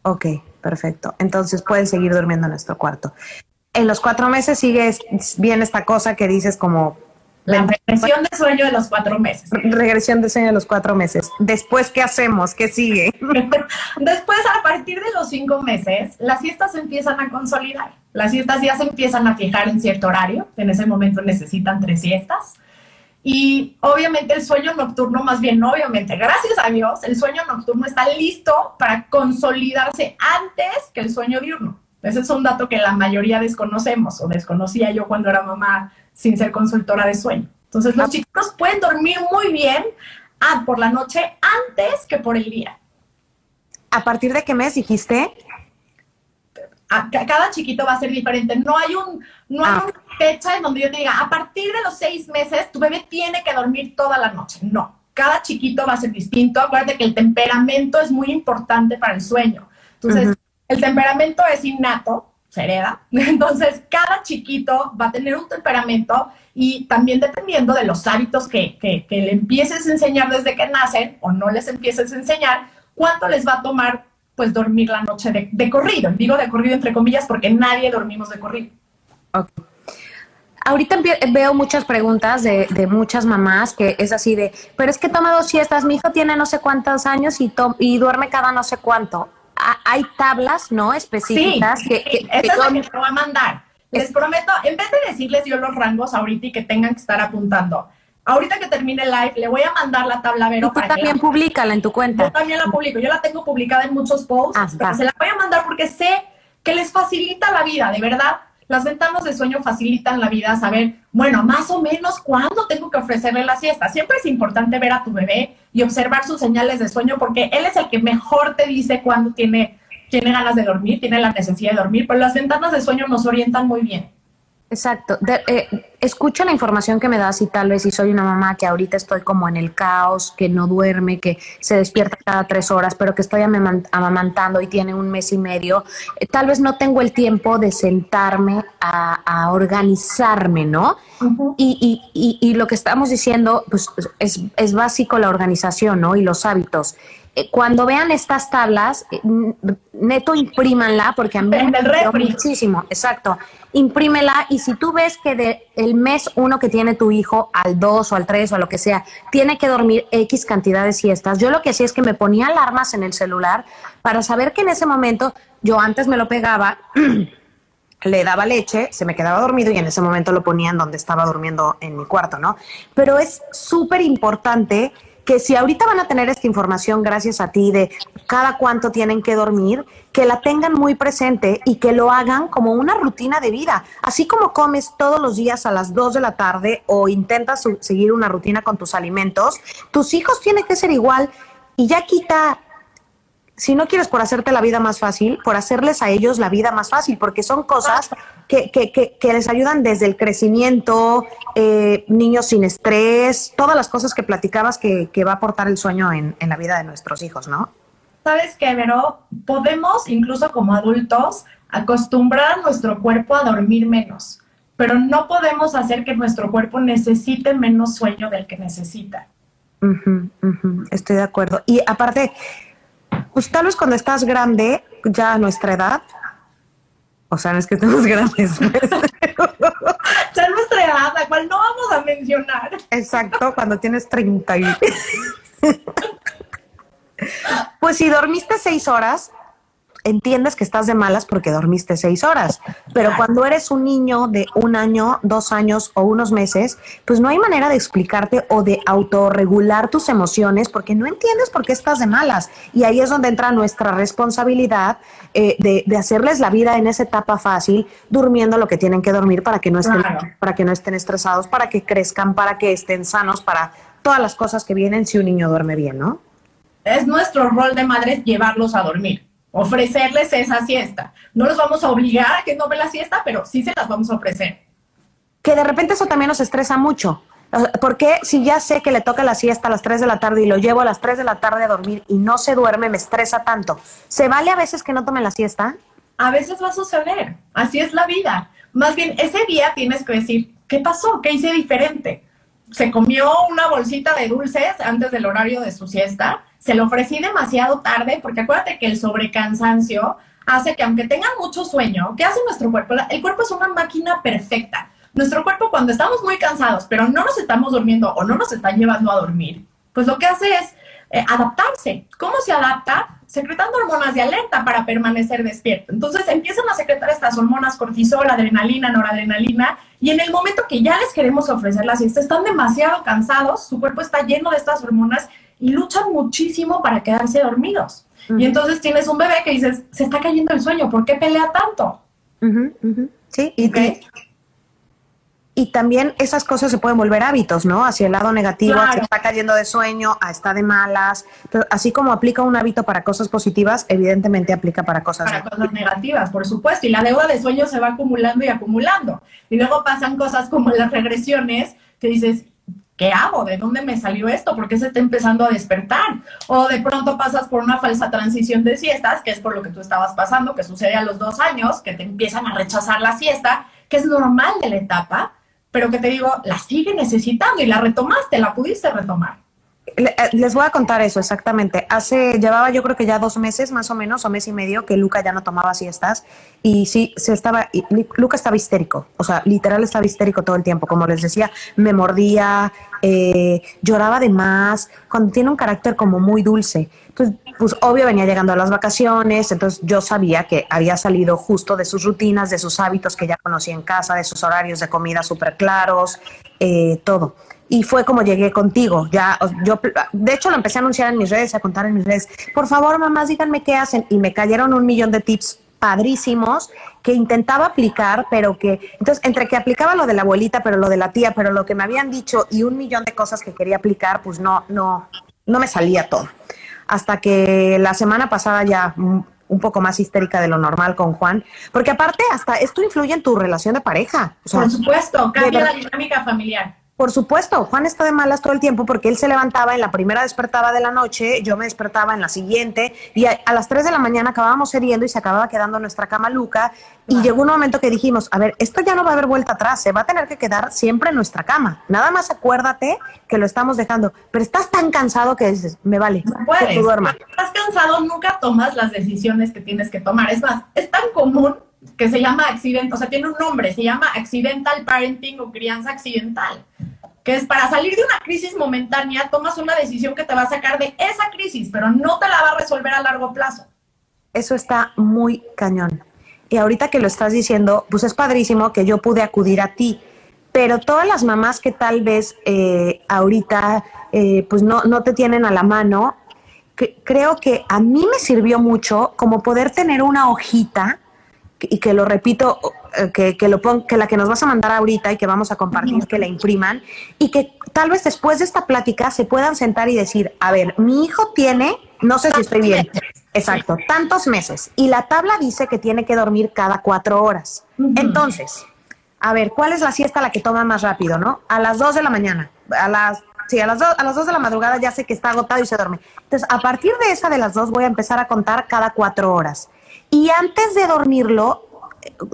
Ok, perfecto. Entonces pueden seguir durmiendo en nuestro cuarto. En los cuatro meses sigue bien esta cosa que dices como... La regresión de sueño de los cuatro meses. Regresión de sueño de los cuatro meses. Después, ¿qué hacemos? ¿Qué sigue? Después, a partir de los cinco meses, las siestas se empiezan a consolidar. Las siestas ya se empiezan a fijar en cierto horario. En ese momento necesitan tres siestas y obviamente el sueño nocturno, más bien obviamente, gracias a Dios, el sueño nocturno está listo para consolidarse antes que el sueño diurno. Ese es un dato que la mayoría desconocemos o desconocía yo cuando era mamá sin ser consultora de sueño. Entonces los chicos pueden dormir muy bien ah, por la noche antes que por el día. ¿A partir de qué mes dijiste? Cada chiquito va a ser diferente. No hay un, no hay ah. una fecha en donde yo te diga, a partir de los seis meses, tu bebé tiene que dormir toda la noche. No, cada chiquito va a ser distinto. Acuérdate que el temperamento es muy importante para el sueño. Entonces, el temperamento es innato, se hereda. Entonces, cada chiquito va a tener un temperamento y también dependiendo de los hábitos que, que, que le empieces a enseñar desde que nacen o no les empieces a enseñar, cuánto les va a tomar pues dormir la noche de, corrido. Digo de corrido entre comillas porque nadie dormimos de corrido. Ahorita veo muchas preguntas de, muchas mamás que es así de, pero es que toma dos siestas, mi hijo tiene no sé cuántos años y, y duerme cada no sé cuánto. hay tablas, ¿no? Específicas que, que, es la que te voy a mandar. Les prometo, en vez de decirles yo los rangos ahorita y que tengan que estar apuntando, Ahorita que termine el live, le voy a mandar la tabla Vero. Y tú también públicala en tu cuenta. Yo también la publico. Yo la tengo publicada en muchos posts, ah, pero se la voy a mandar porque sé que les facilita la vida, de verdad. Las ventanas de sueño facilitan la vida, saber, bueno, más o menos cuándo tengo que ofrecerle la siesta. Siempre es importante ver a tu bebé y observar sus señales de sueño porque él es el que mejor te dice cuándo tiene, tiene ganas de dormir, tiene la necesidad de dormir, pero las ventanas de sueño nos orientan muy bien. Exacto. Eh, escucha la información que me das y tal vez si soy una mamá que ahorita estoy como en el caos, que no duerme, que se despierta cada tres horas, pero que estoy amamantando y tiene un mes y medio, eh, tal vez no tengo el tiempo de sentarme a, organizarme, ¿no? y, y, y, lo que estamos diciendo, pues es, es básico la organización, ¿no? Y los hábitos. Eh, cuando vean estas tablas, eh, neto imprímanla porque a mí el muchísimo, exacto. Imprímela y si tú ves que de el mes uno que tiene tu hijo al dos o al tres o a lo que sea, tiene que dormir X cantidad de siestas, yo lo que hacía es que me ponía alarmas en el celular para saber que en ese momento yo antes me lo pegaba le daba leche, se me quedaba dormido y en ese momento lo ponía en donde estaba durmiendo en mi cuarto, ¿no? Pero es súper importante que si ahorita van a tener esta información gracias a ti de cada cuánto tienen que dormir, que la tengan muy presente y que lo hagan como una rutina de vida. Así como comes todos los días a las 2 de la tarde o intentas seguir una rutina con tus alimentos, tus hijos tienen que ser igual y ya quita si no quieres por hacerte la vida más fácil, por hacerles a ellos la vida más fácil, porque son cosas que, que, que, les ayudan desde el crecimiento, eh, niños sin estrés, todas las cosas que platicabas que, va a aportar el sueño en, en, la vida de nuestros hijos, ¿no? Sabes qué, Vero, podemos incluso como adultos acostumbrar a nuestro cuerpo a dormir menos, pero no podemos hacer que nuestro cuerpo necesite menos sueño del que necesita. Estoy de acuerdo. Y aparte, pues tal vez cuando estás grande, ya a nuestra edad, o sea, no es que estemos grandes. Pues. ya nuestra edad, la cual no vamos a mencionar. Exacto, cuando tienes 30 y... pues si dormiste seis horas, entiendes que estás de malas porque dormiste seis horas, pero cuando eres un niño de un año, dos años o unos meses, pues no hay manera de explicarte o de autorregular tus emociones porque no entiendes por qué estás de malas. Y ahí es donde entra nuestra responsabilidad eh, de, hacerles la vida en esa etapa fácil, durmiendo lo que tienen que dormir para que no estén, para que no estén estresados, para que crezcan, para que estén sanos, para todas las cosas que vienen si un niño duerme bien, ¿no? Es nuestro rol de madres llevarlos a dormir ofrecerles esa siesta. No los vamos a obligar a que no ve la siesta, pero sí se las vamos a ofrecer. Que de repente eso también nos estresa mucho. Porque si ya sé que le toca la siesta a las 3 de la tarde y lo llevo a las 3 de la tarde a dormir y no se duerme, me estresa tanto. ¿Se vale a veces que no tome la siesta? A veces va a suceder. Así es la vida. Más bien, ese día tienes que decir, ¿qué pasó? ¿Qué hice diferente? Se comió una bolsita de dulces antes del horario de su siesta se lo ofrecí demasiado tarde, porque acuérdate que el sobrecansancio hace que aunque tengan mucho sueño, ¿qué hace nuestro cuerpo? El cuerpo es una máquina perfecta. Nuestro cuerpo cuando estamos muy cansados, pero no nos estamos durmiendo o no nos están llevando a dormir, pues lo que hace es eh, adaptarse. ¿Cómo se adapta? Secretando hormonas de alerta para permanecer despierto. Entonces empiezan a secretar estas hormonas cortisol, adrenalina, noradrenalina, y en el momento que ya les queremos ofrecer la siesta, están demasiado cansados, su cuerpo está lleno de estas hormonas y luchan muchísimo para quedarse dormidos. Y entonces tienes un bebé que dices, se está cayendo el sueño, ¿por qué pelea tanto? Sí, y, y, también esas cosas se pueden volver hábitos, ¿no? Hacia el lado negativo, se está cayendo de sueño, a está de malas. así como aplica un hábito para cosas positivas, evidentemente aplica para cosas, para cosas negativas, por supuesto. Y la deuda de sueño se va acumulando y acumulando. Y luego pasan cosas como las regresiones, que dices, ¿qué hago? ¿De dónde me salió esto? ¿Por qué se está empezando a despertar? O de pronto pasas por una falsa transición de siestas, que es por lo que tú estabas pasando, que sucede a los dos años, que te empiezan a rechazar la siesta, que es normal de la etapa, pero que te digo, la sigue necesitando y la retomaste, la pudiste retomar. Eh, les voy a contar eso exactamente. Hace, llevaba yo creo que ya dos meses más o menos, o mes y medio, que Luca ya no tomaba siestas. Y sí, se estaba, Luca estaba histérico, o sea, literal estaba histérico todo el tiempo. Como les decía, me mordía, eh, lloraba de más, tiene un carácter como muy dulce. Entonces, pues obvio venía llegando a las vacaciones, entonces yo sabía que había salido justo de sus rutinas, de sus hábitos que ya conocía en casa, de sus horarios de comida súper claros, eh, todo y fue como llegué contigo. Ya, yo, de hecho, lo empecé a anunciar en mis redes, a contar en mis redes. Por favor, mamás, díganme qué hacen. Y me cayeron un millón de tips padrísimos que intentaba aplicar, pero que, entonces, entre que aplicaba lo de la abuelita, pero lo de la tía, pero lo que me habían dicho y un millón de cosas que quería aplicar, pues no, no, no me salía todo. Hasta que la semana pasada ya un poco más histérica de lo normal con Juan, porque aparte hasta esto influye en tu relación de pareja. Por supuesto, cambia la dinámica familiar Por supuesto, Juan está de malas todo el tiempo porque él se levantaba, en la primera despertaba de la noche, yo me despertaba en la siguiente y a, las 3 de la mañana acabábamos heriendo y se acababa quedando nuestra cama Luca y llegó un momento que dijimos, a ver, esto ya no va a haber vuelta atrás, se va a tener que quedar siempre en nuestra cama. Nada más acuérdate que lo estamos dejando, pero estás tan cansado que dices, me vale, no puedes. que duerma. Estás cansado, nunca tomas las decisiones que tienes que tomar. Es más, es tan común que se llama accidente, o sea, tiene un nombre, se llama accidental parenting o crianza accidental, que es para salir de una crisis momentánea, tomas una decisión que te va a sacar de esa crisis, pero no te la va a resolver a largo plazo. Eso está muy cañón. Y ahorita que lo estás diciendo, pues es padrísimo que yo pude acudir a ti, pero todas las mamás que tal vez eh, ahorita eh, pues no, no te tienen a la mano, creo que a mí me sirvió mucho como poder tener una hojita y que lo repito, eh, que, que, lo que la que nos vas a mandar ahorita y que vamos a compartir, que la impriman y que tal vez después de esta plática se puedan sentar y decir, a ver, mi hijo tiene, no sé si estoy bien, exacto, tantos meses y la tabla dice que tiene que dormir cada cuatro horas. Entonces, a ver, ¿cuál es la siesta la que toma más rápido, no? A las dos de la mañana, a las Sí, a las, a las dos de la madrugada ya sé que está agotado y se duerme. Entonces, a partir de esa de las dos voy a empezar a contar cada cuatro horas. Y antes de dormirlo,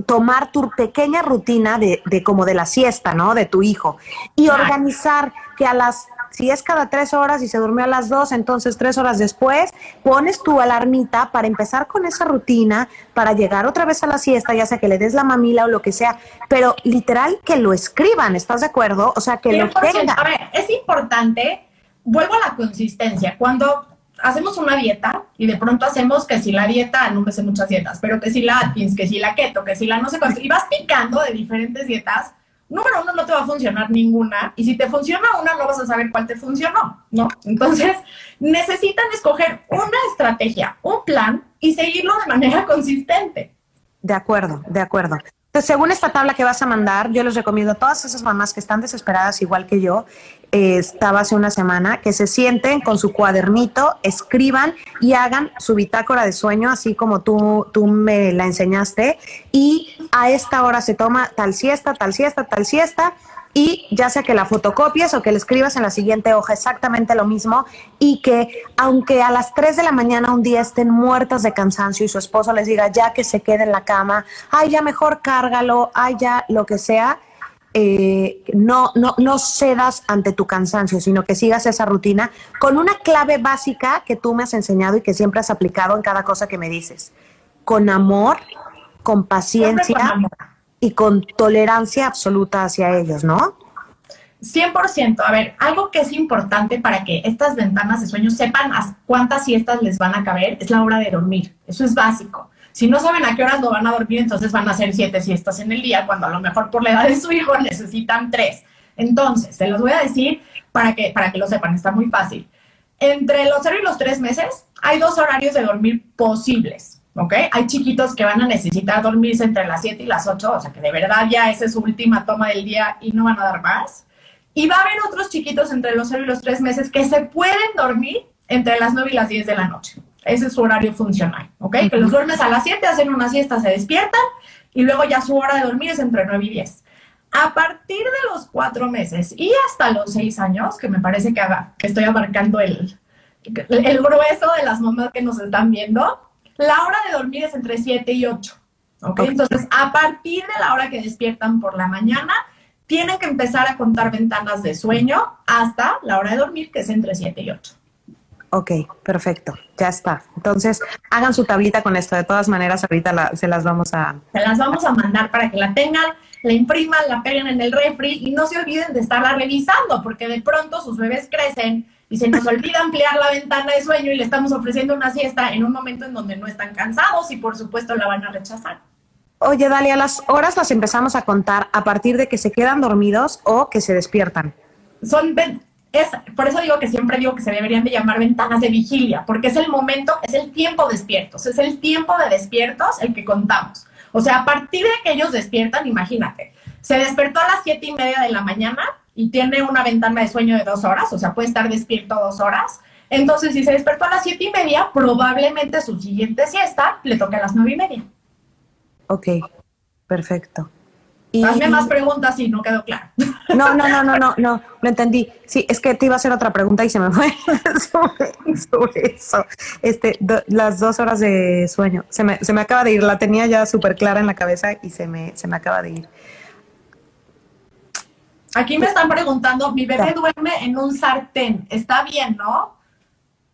tomar tu pequeña rutina de, de, como de la siesta, ¿no? De tu hijo. Y organizar que a las, si es cada tres horas y se durmió a las dos, entonces tres horas después pones tu alarmita para empezar con esa rutina, para llegar otra vez a la siesta, ya sea que le des la mamila o lo que sea, pero literal que lo escriban, ¿estás de acuerdo? O sea, que lo tengan. A ver, es importante, vuelvo a la consistencia. Cuando hacemos una dieta y de pronto hacemos que si la dieta, no me sé muchas dietas, pero que si la Atkins, que si la keto, que si la no sé cuánto, y vas picando de diferentes dietas, número uno no te va a funcionar ninguna y si te funciona una no vas a saber cuál te funcionó, ¿no? Entonces necesitan escoger una estrategia, un plan y seguirlo de manera consistente. De acuerdo, de acuerdo. Según esta tabla que vas a mandar, yo les recomiendo a todas esas mamás que están desesperadas igual que yo, eh, estaba hace una semana, que se sienten con su cuadernito, escriban y hagan su bitácora de sueño, así como tú, tú me la enseñaste, y a esta hora se toma tal siesta, tal siesta, tal siesta, y ya sea que la fotocopies o que la escribas en la siguiente hoja exactamente lo mismo y que aunque a las 3 de la mañana un día estén muertas de cansancio y su esposo les diga ya que se quede en la cama, ay ya mejor cárgalo, ay ya lo que sea, eh, no, no, no cedas ante tu cansancio, sino que sigas esa rutina con una clave básica que tú me has enseñado y que siempre has aplicado en cada cosa que me dices. Con amor, con paciencia y con tolerancia absoluta hacia ellos, ¿no? 100%. A ver, algo que es importante para que estas ventanas de sueño sepan cuántas siestas les van a caber es la hora de dormir. Eso es básico. Si no saben a qué horas lo van a dormir, entonces van a hacer siete siestas en el día, cuando a lo mejor por la edad de su hijo necesitan tres. Entonces, se los voy a decir para que, para que lo sepan, está muy fácil. Entre los cero y los tres meses hay dos horarios de dormir posibles. ¿Ok? Hay chiquitos que van a necesitar dormirse entre las 7 y las 8, o sea que de verdad ya esa es su última toma del día y no van a dar más. Y va a haber otros chiquitos entre los 0 y los 3 meses que se pueden dormir entre las 9 y las 10 de la noche. Ese es su horario funcional, ¿ok? Que los duermes a las 7, hacen una siesta, se despiertan y luego ya su hora de dormir es entre 9 y 10. A partir de los 4 meses y hasta los 6 años, que me parece que, haga, que estoy abarcando el, el grueso de las mamás que nos están viendo, la hora de dormir es entre 7 y 8. ¿okay? Entonces, a partir de la hora que despiertan por la mañana, tienen que empezar a contar ventanas de sueño hasta la hora de dormir, que es entre 7 y 8. Ok, perfecto, ya está. Entonces, hagan su tablita con esto. De todas maneras, ahorita se las vamos a... Se las vamos a mandar para que la tengan, la impriman, la peguen en el refri y no se olviden de estarla revisando, porque de pronto sus bebés crecen y se nos olvida ampliar la ventana de sueño y le estamos ofreciendo una siesta en un momento en donde no están cansados y por supuesto la van a rechazar. Oye, Dalia, las horas las empezamos a contar a partir de que se quedan dormidos o que se despiertan. Son es, por eso digo que siempre digo que se deberían de llamar ventanas de vigilia, porque es el momento, es el tiempo despiertos, es el tiempo de despiertos el que contamos. O sea, a partir de que ellos despiertan, imagínate, se despertó a las siete y media de la mañana, y tiene una ventana de sueño de dos horas, o sea, puede estar despierto dos horas. Entonces, si se despertó a las siete y media, probablemente su siguiente siesta le toque a las nueve y media. Ok, perfecto. Y, Hazme más preguntas y no quedó claro. No, no, no, no, no, no, lo entendí. Sí, es que te iba a hacer otra pregunta y se me fue sobre, sobre eso. Este, do- las dos horas de sueño. Se me, se me acaba de ir, la tenía ya súper clara en la cabeza y se me, se me acaba de ir. Aquí me están preguntando, mi bebé duerme en un sartén. Está bien, ¿no?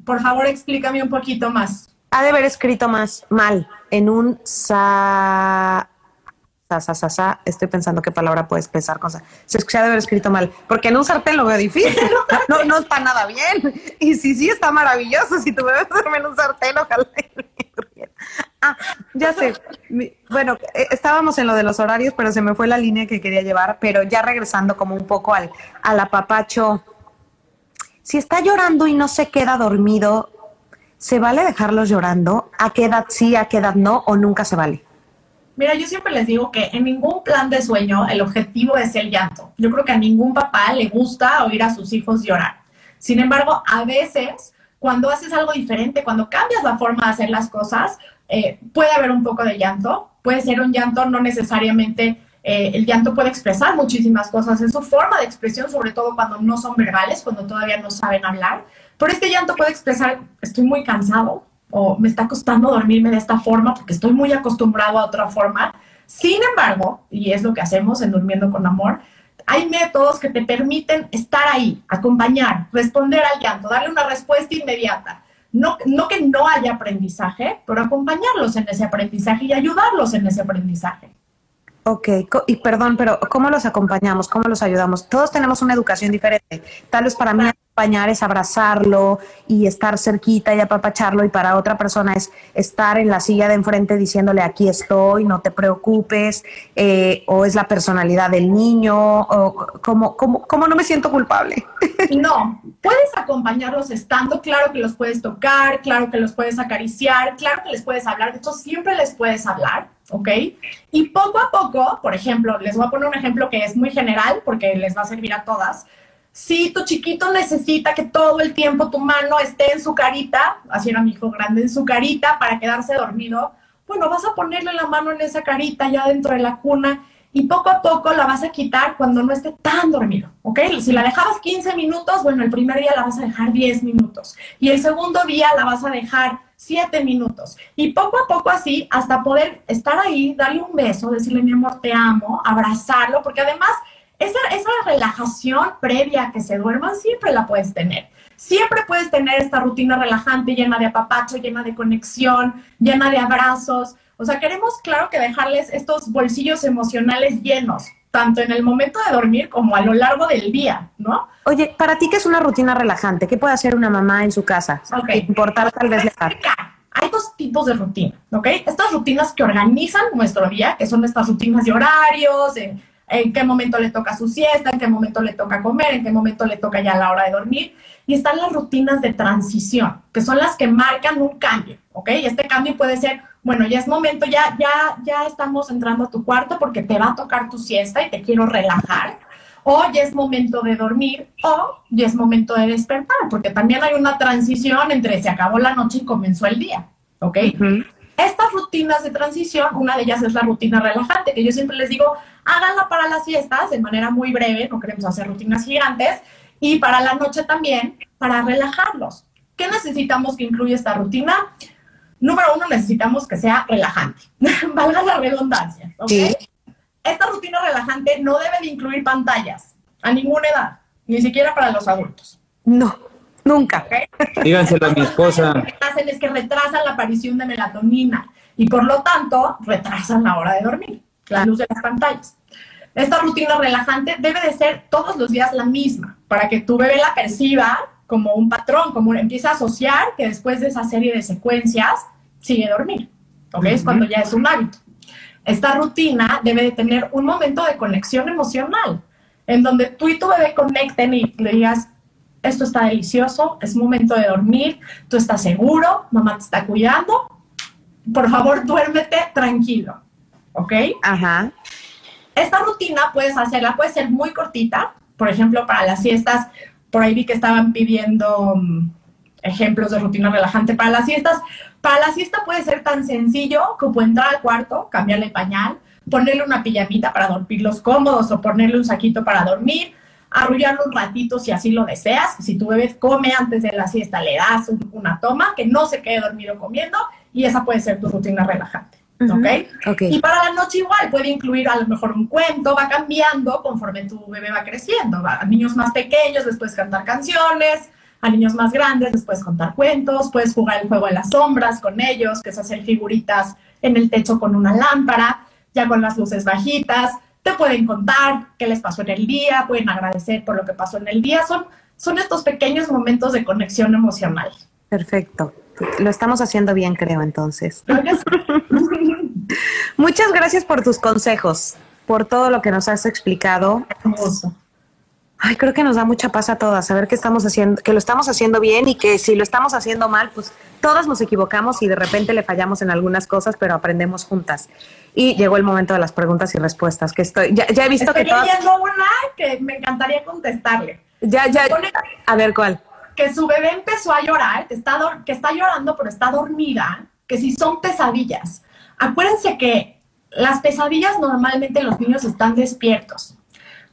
Por favor, explícame un poquito más. Ha de haber escrito más mal en un sa. Estoy pensando qué palabra puede expresar con. Se escucha de haber escrito mal, porque en un sartén lo veo difícil. No, no está nada bien. Y sí, sí, está maravilloso. Si tu bebé duerme en un sartén, ojalá. Ah, ya sé. Bueno, eh, estábamos en lo de los horarios, pero se me fue la línea que quería llevar. Pero ya regresando como un poco al, al apapacho. Si está llorando y no se queda dormido, ¿Se vale dejarlos llorando? ¿A qué edad sí, a qué edad no? ¿O nunca se vale? Mira, yo siempre les digo que en ningún plan de sueño el objetivo es el llanto. Yo creo que a ningún papá le gusta oír a sus hijos llorar. Sin embargo, a veces, cuando haces algo diferente, cuando cambias la forma de hacer las cosas, eh, puede haber un poco de llanto. Puede ser un llanto no necesariamente... eh, el llanto puede expresar muchísimas cosas, es su forma de expresión, sobre todo cuando no son verbales, cuando todavía no saben hablar. Pero este llanto puede expresar, estoy muy cansado, o me está costando dormirme de esta forma porque estoy muy acostumbrado a otra forma. Sin embargo, y es lo que hacemos en Durmiendo con Amor, hay métodos que te permiten estar ahí, acompañar, responder al llanto, darle una respuesta inmediata. No, no que no haya aprendizaje, pero acompañarlos en ese aprendizaje y ayudarlos en ese aprendizaje. Ok, y perdón, pero ¿cómo los acompañamos? ¿Cómo los ayudamos? Todos tenemos una educación diferente. Tal vez para mí es abrazarlo y estar cerquita y apapacharlo y para otra persona es estar en la silla de enfrente diciéndole aquí estoy, no te preocupes, eh, o es la personalidad del niño, o cómo, cómo, cómo no me siento culpable. No, puedes acompañarlos estando, claro que los puedes tocar, claro que los puedes acariciar, claro que les puedes hablar, de hecho siempre les puedes hablar, ¿ok? Y poco a poco, por ejemplo, les voy a poner un ejemplo que es muy general porque les va a servir a todas. Si tu chiquito necesita que todo el tiempo tu mano esté en su carita, así era mi hijo grande, en su carita para quedarse dormido, bueno, vas a ponerle la mano en esa carita ya dentro de la cuna y poco a poco la vas a quitar cuando no esté tan dormido, ¿ok? Si la dejabas 15 minutos, bueno, el primer día la vas a dejar 10 minutos y el segundo día la vas a dejar 7 minutos y poco a poco así hasta poder estar ahí, darle un beso, decirle mi amor, te amo, abrazarlo, porque además esa, esa relajación previa a que se duerman siempre la puedes tener. Siempre puedes tener esta rutina relajante llena de apapacho, llena de conexión, llena de abrazos. O sea, queremos, claro, que dejarles estos bolsillos emocionales llenos, tanto en el momento de dormir como a lo largo del día, ¿no? Oye, para ti, ¿qué es una rutina relajante? ¿Qué puede hacer una mamá en su casa? Ok. Sin importar tal vez. Hay dos tipos de rutina, ¿ok? Estas rutinas que organizan nuestro día, que son estas rutinas de horarios, en, en qué momento le toca su siesta, en qué momento le toca comer, en qué momento le toca ya la hora de dormir. Y están las rutinas de transición, que son las que marcan un cambio, ¿ok? Y este cambio puede ser, bueno, ya es momento, ya, ya, ya estamos entrando a tu cuarto porque te va a tocar tu siesta y te quiero relajar o ya es momento de dormir, o ya es momento de despertar, porque también hay una transición entre se acabó la noche y comenzó el día, ¿ok? Ujú. Estas rutinas de transición, una de ellas es la rutina relajante, que yo siempre les digo, háganla para las siestas de manera muy breve, no queremos hacer rutinas gigantes, y para la noche también, para relajarlos. ¿Qué necesitamos que incluya esta rutina? Número uno, necesitamos que sea relajante, valga la redundancia, ¿ok? Sí. Esta rutina relajante no debe de incluir pantallas a ninguna edad, ni siquiera para los adultos. No, nunca. Díganselo a mi esposa. Lo que hacen es que retrasan la aparición de melatonina y por lo tanto retrasan la hora de dormir, la luz de las pantallas. Esta rutina relajante debe de ser todos los días la misma para que tu bebé la perciba como un patrón, como empieza a asociar que después de esa serie de secuencias sigue dormir. ¿Ok? Es cuando ya es un hábito. Esta rutina debe de tener un momento de conexión emocional, en donde tú y tu bebé conecten y le digas, esto está delicioso, es momento de dormir, tú estás seguro, mamá te está cuidando, por favor duérmete tranquilo, ¿ok? Ajá. Esta rutina puedes hacerla, puede ser muy cortita, por ejemplo, para las siestas, por ahí vi que estaban pidiendo mm, ejemplos de rutina relajante para las siestas, Para la siesta puede ser tan sencillo como entrar al cuarto, cambiarle el pañal, ponerle una pijamita para dormirlos cómodos o ponerle un saquito para dormir, arrullarlo un ratito si así lo deseas. Si tu bebé come antes de la siesta, le das una toma, que no se quede dormido comiendo y esa puede ser tu rutina relajante. Y para la noche igual, puede incluir a lo mejor un cuento, va cambiando conforme tu bebé va creciendo. A niños más pequeños después cantar canciones, a niños más grandes después contar cuentos, puedes jugar el juego de las sombras con ellos, que es hacer figuritas en el techo con una lámpara, ya con las luces bajitas, te pueden contar qué les pasó en el día, pueden agradecer por lo que pasó en el día, son, son estos pequeños momentos de conexión emocional. Perfecto. Lo estamos haciendo bien, creo, entonces. Muchas gracias por tus consejos, por todo lo que nos has explicado. Ay, creo que nos da mucha paz a todas, saber que estamos haciendo, que lo estamos haciendo bien y que si lo estamos haciendo mal, pues todas nos equivocamos y de repente le fallamos en algunas cosas, pero aprendemos juntas. Y llegó el momento de las preguntas y respuestas, que estoy, ya, he visto que todas... una que me encantaría contestarle. Ya, ya, a ver cuál que su bebé empezó a llorar, que está, que está llorando pero está dormida, que si son pesadillas. Acuérdense que las pesadillas normalmente los niños están despiertos.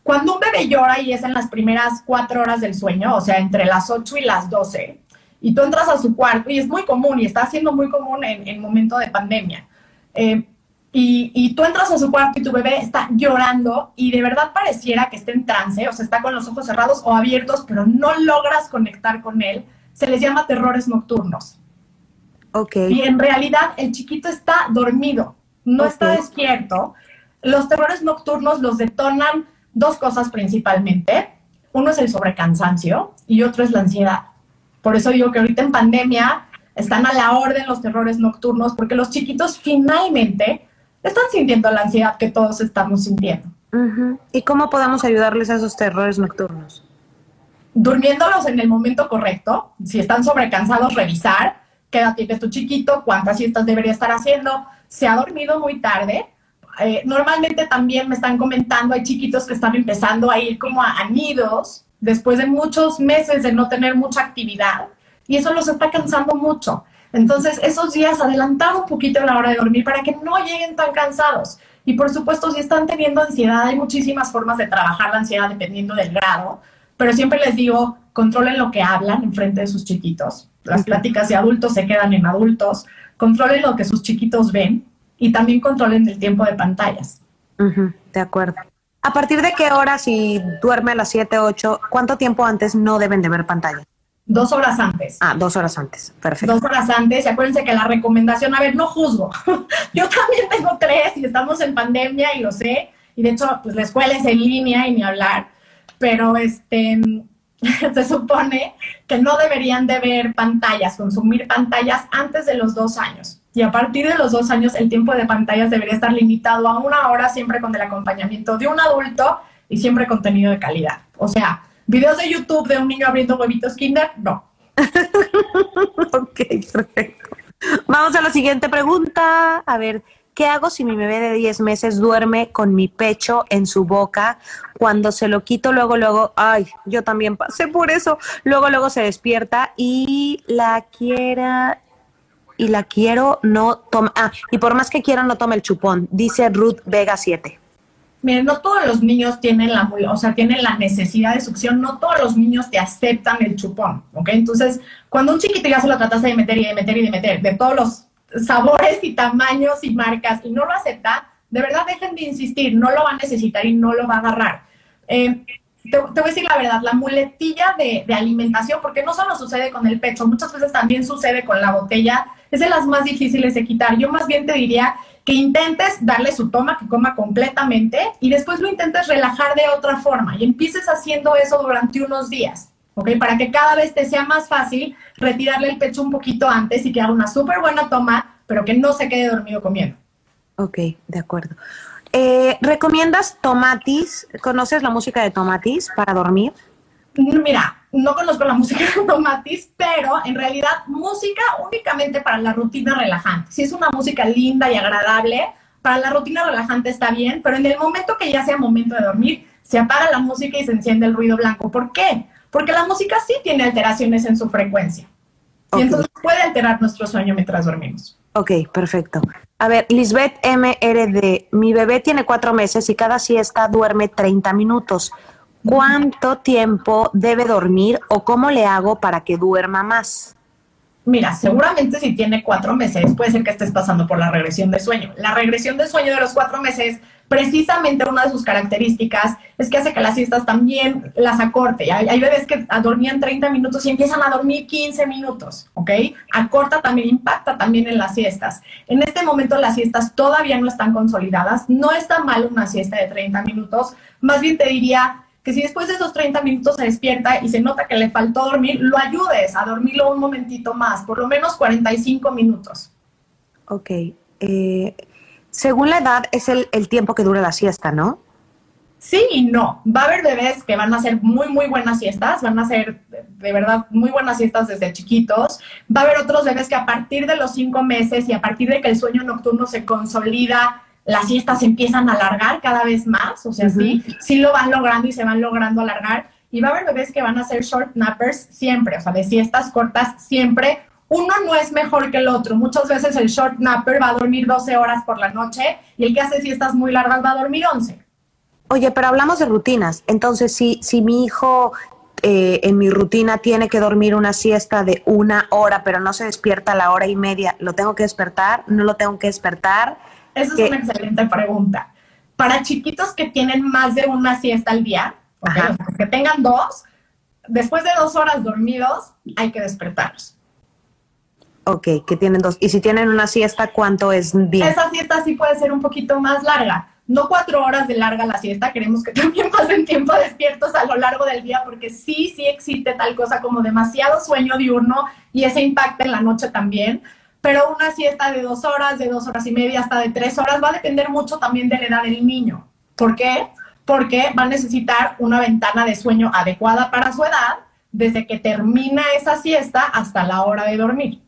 Cuando un bebé llora y es en las primeras cuatro horas del sueño, o sea, entre las 8 y las 12, y tú entras a su cuarto, y es muy común, y está siendo muy común en el momento de pandemia, eh, y, tú entras a su cuarto y tu bebé está llorando y de verdad pareciera que está en trance, o sea, está con los ojos cerrados o abiertos, pero no logras conectar con él, se les llama terrores nocturnos. Ok. Y en realidad el chiquito está dormido, no está despierto. Los terrores nocturnos los detonan dos cosas principalmente. Uno es el sobrecansancio y otro es la ansiedad. Por eso digo que ahorita en pandemia están a la orden los terrores nocturnos, porque los chiquitos finalmente están sintiendo la ansiedad que todos estamos sintiendo. ¿Y cómo podemos ayudarles a esos terrores nocturnos? Durmiéndolos en el momento correcto. Si están sobrecansados, revisar qué edad tiene tu chiquito, cuántas siestas debería estar haciendo. Se ha dormido muy tarde. Eh, normalmente también me están comentando, hay chiquitos que están empezando a ir como a, a nidos después de muchos meses de no tener mucha actividad y eso los está cansando mucho. Entonces, esos días adelantar un poquito la hora de dormir para que no lleguen tan cansados. Y por supuesto, si están teniendo ansiedad, hay muchísimas formas de trabajar la ansiedad dependiendo del grado, pero siempre les digo, controlen lo que hablan en frente de sus chiquitos. Las pláticas de adultos se quedan en adultos. Controlen lo que sus chiquitos ven y también controlen el tiempo de pantallas. de acuerdo. ¿A partir de qué hora, si duerme a las 7, 8, cuánto tiempo antes no deben de ver pantalla? Dos horas antes. Ah, dos horas antes, perfecto. Dos horas antes, y acuérdense que la recomendación, a ver, no juzgo. Yo también tengo tres y estamos en pandemia y lo sé, y de hecho, pues la escuela es en línea y ni hablar, pero este, se supone que no deberían de ver pantallas, consumir pantallas antes de los dos años. Y a partir de los dos años, el tiempo de pantallas debería estar limitado a una hora, siempre con el acompañamiento de un adulto y siempre contenido de calidad. O sea, ¿Videos de YouTube de un niño abriendo huevitos Kinder? No. ok, perfecto. Vamos a la siguiente pregunta. A ver, ¿qué hago si mi bebé de 10 meses duerme con mi pecho en su boca? Cuando se lo quito, luego, luego, ay, yo también pasé por eso. Luego, luego se despierta y la quiera y la quiero no toma. Ah, y por más que quiera no toma el chupón, dice Ruth Vega 7. Miren, no todos los niños tienen la, o sea, tienen la necesidad de succión, no todos los niños te aceptan el chupón, ¿ok? Entonces, cuando un chiquito ya se lo tratas de meter y de meter y de meter, de todos los sabores y tamaños y marcas, y no lo acepta, de verdad dejen de insistir, no lo va a necesitar y no lo va a agarrar. Eh, te, voy a decir la verdad, la muletilla de, de, alimentación, porque no solo sucede con el pecho, muchas veces también sucede con la botella, es de las más difíciles de quitar. Yo más bien te diría que intentes darle su toma, que coma completamente y después lo intentes relajar de otra forma y empieces haciendo eso durante unos días, ¿ok? Para que cada vez te sea más fácil retirarle el pecho un poquito antes y que haga una súper buena toma, pero que no se quede dormido comiendo. Ok, de acuerdo. Eh, ¿Recomiendas Tomatis? ¿Conoces la música de Tomatis para dormir? Mira, no conozco la música de Tomatis, pero en realidad música únicamente para la rutina relajante. Si es una música linda y agradable, para la rutina relajante está bien, pero en el momento que ya sea momento de dormir, se apaga la música y se enciende el ruido blanco. ¿Por qué? Porque la música sí tiene alteraciones en su frecuencia. Y entonces puede alterar nuestro sueño mientras dormimos. Ok, perfecto. A ver, Lisbeth MRD, mi bebé tiene cuatro meses y cada siesta duerme 30 minutos. ¿Cuánto tiempo debe dormir o cómo le hago para que duerma más? Mira, seguramente si tiene cuatro meses, puede ser que estés pasando por la regresión de sueño. La regresión de sueño de los cuatro meses precisamente una de sus características es que hace que las siestas también las acorte. Hay, bebés que dormían 30 minutos y empiezan a dormir 15 minutos, ¿ok? Acorta también, impacta también en las siestas. En este momento las siestas todavía no están consolidadas. No está mal una siesta de 30 minutos. Más bien te diría que si después de esos 30 minutos se despierta y se nota que le faltó dormir, lo ayudes a dormirlo un momentito más, por lo menos 45 minutos. Ok. Eh, según la edad es el, tiempo que dura la siesta, ¿no? Sí y no. Va a haber bebés que van a hacer muy, muy buenas siestas, van a hacer de verdad muy buenas siestas desde chiquitos. Va a haber otros bebés que a partir de los cinco meses y a partir de que el sueño nocturno se consolida, las siestas se empiezan a alargar cada vez más. O sea, sí, sí lo van logrando y se van logrando alargar. Y va a haber bebés que van a hacer short nappers siempre, o sea, de siestas cortas siempre uno no es mejor que el otro. Muchas veces el short napper va a dormir 12 horas por la noche y el que hace siestas muy largas va a dormir 11. Oye, pero hablamos de rutinas. Entonces, si, si mi hijo eh, en mi rutina tiene que dormir una siesta de una hora, pero no se despierta a la hora y media, ¿lo tengo que despertar? ¿No lo tengo que despertar? Esa es una excelente pregunta. Para chiquitos que tienen más de una siesta al día, que tengan dos, después de dos horas dormidos, hay que despertarlos. Ok, que tienen dos. Y si tienen una siesta, ¿cuánto es bien? Esa siesta sí puede ser un poquito más larga. No cuatro horas de larga la siesta, queremos que también pasen tiempo despiertos a lo largo del día, porque sí, sí existe tal cosa como demasiado sueño diurno y ese impacta en la noche también. Pero una siesta de dos horas, de dos horas y media, hasta de tres horas, va a depender mucho también de la edad del niño. ¿Por qué? Porque va a necesitar una ventana de sueño adecuada para su edad, desde que termina esa siesta hasta la hora de dormir.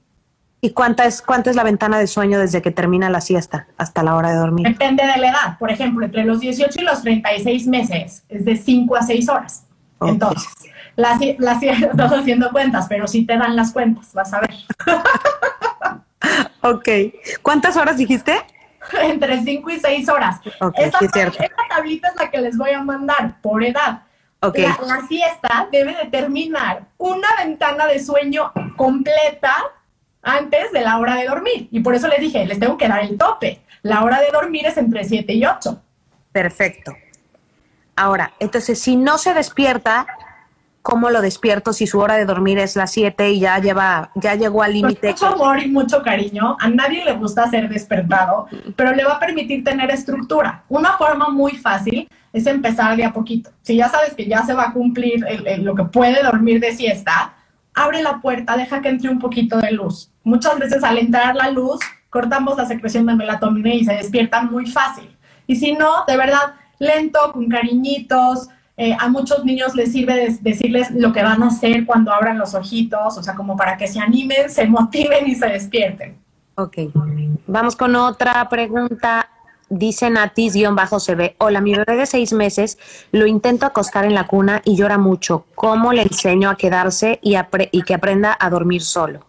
¿Y cuánta es, cuánta es la ventana de sueño desde que termina la siesta hasta la hora de dormir? Depende de la edad. Por ejemplo, entre los 18 y los 36 meses es de 5 a 6 horas. Entonces, las, las, estás haciendo cuentas, pero si te dan las cuentas, vas a ver. ok. ¿Cuántas horas dijiste? entre 5 y 6 horas. esta, tablita es la que les voy a mandar por edad. Okay. La, la siesta debe determinar una ventana de sueño completa antes de la hora de dormir. Y por eso les dije, les tengo que dar el tope. La hora de dormir es entre 7 y 8. Perfecto. Ahora, entonces, si no se despierta, ¿cómo lo despierto si su hora de dormir es las 7 y ya lleva, ya llegó al límite? mucho amor y mucho cariño. A nadie le gusta ser despertado, pero le va a permitir tener estructura. Una forma muy fácil es empezar de a poquito. Si ya sabes que ya se va a cumplir lo que puede dormir de siesta, abre la puerta, deja que entre un poquito de luz. Muchas veces al entrar la luz, cortamos la secreción de melatonina y se despiertan muy fácil. Y si no, de verdad, lento, con cariñitos. Eh, a muchos niños les sirve decirles lo que van a hacer cuando abran los ojitos, o sea, como para que se animen, se motiven y se despierten. Ok. Vamos con otra pregunta. Dice Natis-CB, hola, mi bebé de seis meses lo intento acostar en la cuna y llora mucho. ¿Cómo le enseño a quedarse y, y que aprenda a dormir solo?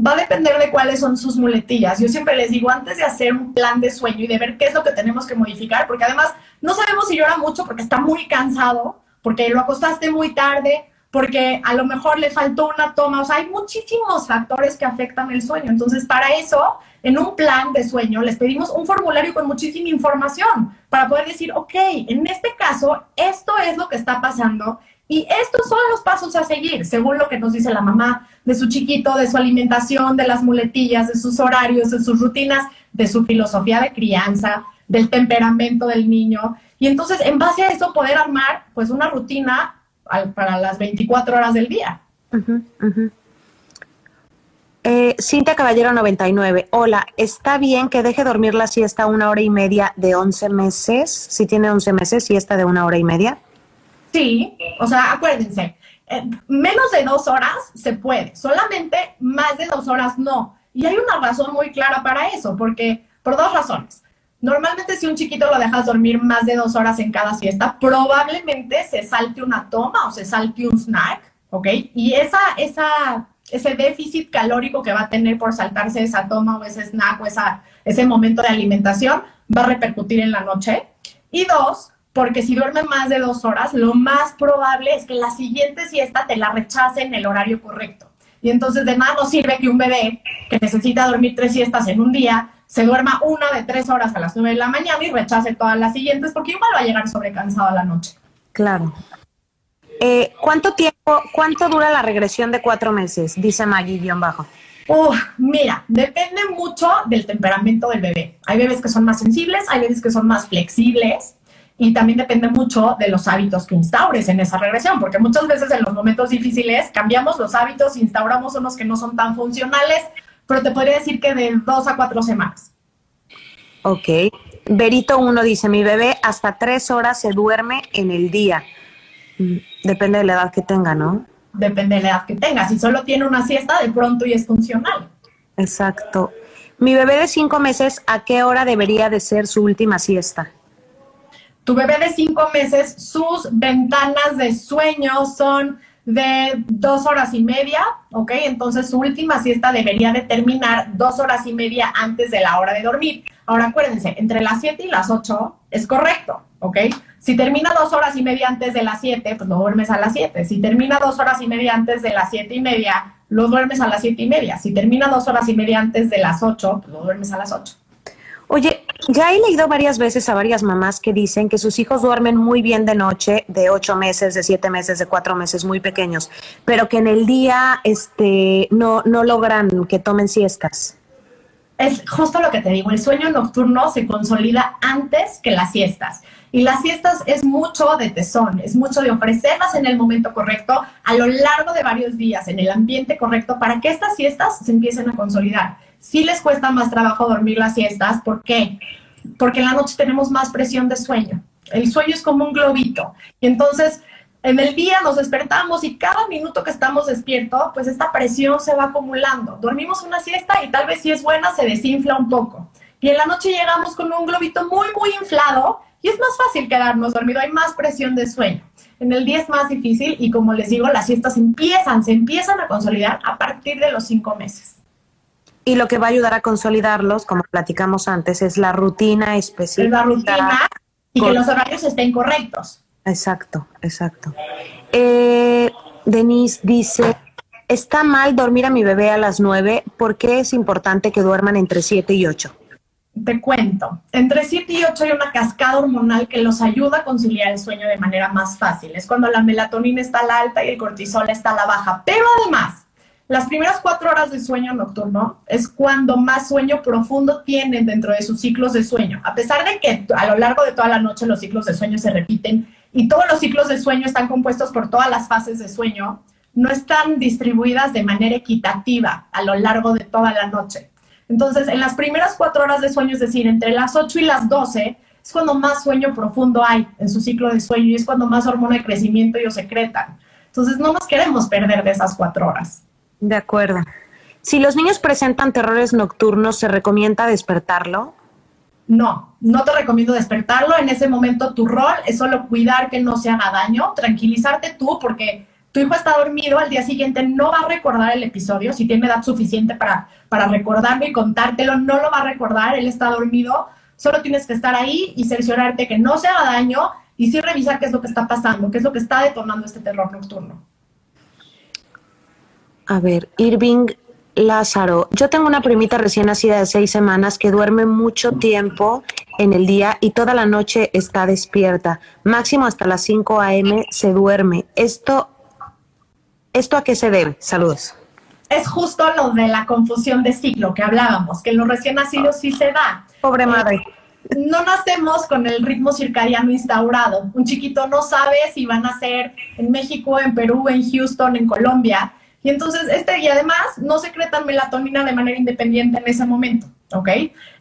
Va a depender de cuáles son sus muletillas. Yo siempre les digo, antes de hacer un plan de sueño y de ver qué es lo que tenemos que modificar, porque además no sabemos si llora mucho porque está muy cansado, porque lo acostaste muy tarde, porque a lo mejor le faltó una toma, o sea, hay muchísimos factores que afectan el sueño. Entonces, para eso, en un plan de sueño, les pedimos un formulario con muchísima información para poder decir, ok, en este caso, esto es lo que está pasando y estos son los pasos a seguir, según lo que nos dice la mamá de su chiquito, de su alimentación, de las muletillas, de sus horarios, de sus rutinas, de su filosofía de crianza, del temperamento del niño. Y entonces, en base a eso, poder armar pues una rutina para las 24 horas del día. Eh, Cintia Caballero 99. Hola, ¿está bien que deje dormir la siesta una hora y media de 11 meses? Si tiene 11 meses, siesta de una hora y media. Sí, o sea, acuérdense, eh, menos de dos horas se puede, solamente más de dos horas no. Y hay una razón muy clara para eso, porque por dos razones. Normalmente si un chiquito lo dejas dormir más de dos horas en cada siesta, probablemente se salte una toma o se salte un snack, ¿ok? Y esa, esa ese déficit calórico que va a tener por saltarse esa toma o ese snack o ese momento de alimentación va a repercutir en la noche. Y dos, porque si duerme más de dos horas, lo más probable es que la siguiente siesta te la rechace en el horario correcto. Y entonces de nada nos sirve que un bebé que necesita dormir tres siestas en un día se duerma una de tres horas a las nueve de la mañana y rechace todas las siguientes porque igual va a llegar sobrecansado a la noche. Claro. Eh, ¿Cuánto tiempo, cuánto dura la regresión de cuatro meses? Dice Maggie-bajo. mira, depende mucho del temperamento del bebé. Hay bebés que son más sensibles, hay bebés que son más flexibles y también depende mucho de los hábitos que instaures en esa regresión, porque muchas veces en los momentos difíciles cambiamos los hábitos, instauramos unos que no son tan funcionales, pero te podría decir que de dos a cuatro semanas. Ok. Berito 1 dice, mi bebé hasta tres horas se duerme en el día. Mm, depende de la edad que tenga, ¿no? Depende de la edad que tenga. Si solo tiene una siesta, de pronto y es funcional. Exacto. Mi bebé de cinco meses, ¿a qué hora debería de ser su última siesta? Tu bebé de cinco meses, sus ventanas de sueño son de dos horas y media, ¿ok? Entonces su última siesta debería de terminar dos horas y media antes de la hora de dormir. Ahora acuérdense, entre las siete y las ocho es correcto, ¿ok? Si termina dos horas y media antes de las siete, pues lo duermes a las siete. Si termina dos horas y media antes de las siete y media, lo duermes a las siete y media. Si termina dos horas y media antes de las ocho, pues lo duermes a las ocho. Oye, ya he leído varias veces a varias mamás que dicen que sus hijos duermen muy bien de noche, de ocho meses, de siete meses, de cuatro meses, muy pequeños, pero que en el día este, no, no logran que tomen siestas. Es justo lo que te digo, el sueño nocturno se consolida antes que las siestas. Y las siestas es mucho de tesón, es mucho de ofrecerlas en el momento correcto, a lo largo de varios días, en el ambiente correcto, para que estas siestas se empiecen a consolidar sí les cuesta más trabajo dormir las siestas. ¿Por qué? Porque en la noche tenemos más presión de sueño. El sueño es como un globito. Y entonces, en el día nos despertamos y cada minuto que estamos despiertos, pues esta presión se va acumulando. Dormimos una siesta y tal vez si es buena se desinfla un poco. Y en la noche llegamos con un globito muy, muy inflado y es más fácil quedarnos dormido, hay más presión de sueño. En el día es más difícil y como les digo, las siestas empiezan, se empiezan a consolidar a partir de los cinco meses. Y lo que va a ayudar a consolidarlos, como platicamos antes, es la rutina específica. La rutina y que los horarios estén correctos. Exacto, exacto. Eh, Denise dice, ¿está mal dormir a mi bebé a las 9? ¿Por qué es importante que duerman entre 7 y 8? Te cuento, entre 7 y 8 hay una cascada hormonal que los ayuda a conciliar el sueño de manera más fácil. Es cuando la melatonina está a la alta y el cortisol está a la baja. Pero además, las primeras cuatro horas de sueño nocturno es cuando más sueño profundo tienen dentro de sus ciclos de sueño. A pesar de que a lo largo de toda la noche los ciclos de sueño se repiten y todos los ciclos de sueño están compuestos por todas las fases de sueño, no están distribuidas de manera equitativa a lo largo de toda la noche. Entonces, en las primeras cuatro horas de sueño, es decir, entre las 8 y las 12, es cuando más sueño profundo hay en su ciclo de sueño y es cuando más hormona de crecimiento ellos secretan. Entonces, no nos queremos perder de esas cuatro horas. De acuerdo. Si los niños presentan terrores nocturnos, ¿se recomienda despertarlo? No, no te recomiendo despertarlo. En ese momento tu rol es solo cuidar que no se haga daño, tranquilizarte tú porque tu hijo está dormido, al día siguiente no va a recordar el episodio, si tiene edad suficiente para, para recordarlo y contártelo, no lo va a recordar, él está dormido, solo tienes que estar ahí y cerciorarte que no se haga daño y sí revisar qué es lo que está pasando, qué es lo que está detonando este terror nocturno. A ver, Irving Lázaro. Yo tengo una primita recién nacida de seis semanas que duerme mucho tiempo en el día y toda la noche está despierta. Máximo hasta las 5 a.m. se duerme. Esto, ¿Esto a qué se debe? Saludos. Es justo lo de la confusión de ciclo que hablábamos, que en los recién nacidos sí se da. Pobre madre. no nacemos con el ritmo circadiano instaurado. Un chiquito no sabe si va a nacer en México, en Perú, en Houston, en Colombia y entonces, este, y además, no secretan melatonina de manera independiente en ese momento, ¿ok?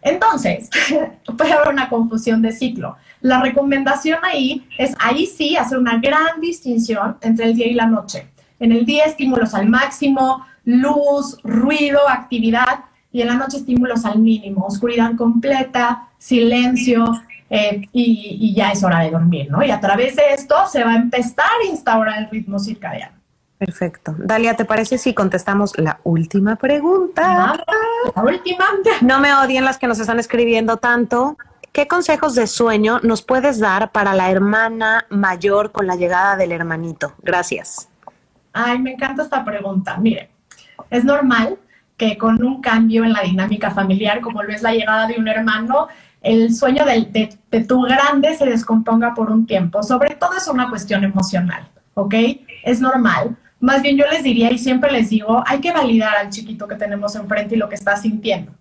Entonces, puede haber una confusión de ciclo. La recomendación ahí es, ahí sí, hacer una gran distinción entre el día y la noche. En el día, estímulos al máximo, luz, ruido, actividad, y en la noche, estímulos al mínimo, oscuridad completa, silencio, eh, y, y ya es hora de dormir, ¿no? Y a través de esto se va a empezar a instaurar el ritmo circadiano. Perfecto. Dalia, ¿te parece si contestamos la última pregunta? La última. No me odien las que nos están escribiendo tanto. ¿Qué consejos de sueño nos puedes dar para la hermana mayor con la llegada del hermanito? Gracias. Ay, me encanta esta pregunta. Mire, es normal que con un cambio en la dinámica familiar, como lo es la llegada de un hermano, el sueño de, de- de tu grande se descomponga por un tiempo. Sobre todo es una cuestión emocional, ¿ok? Es normal. Más bien yo les diría y siempre les digo, hay que validar al chiquito que tenemos enfrente y lo que está sintiendo.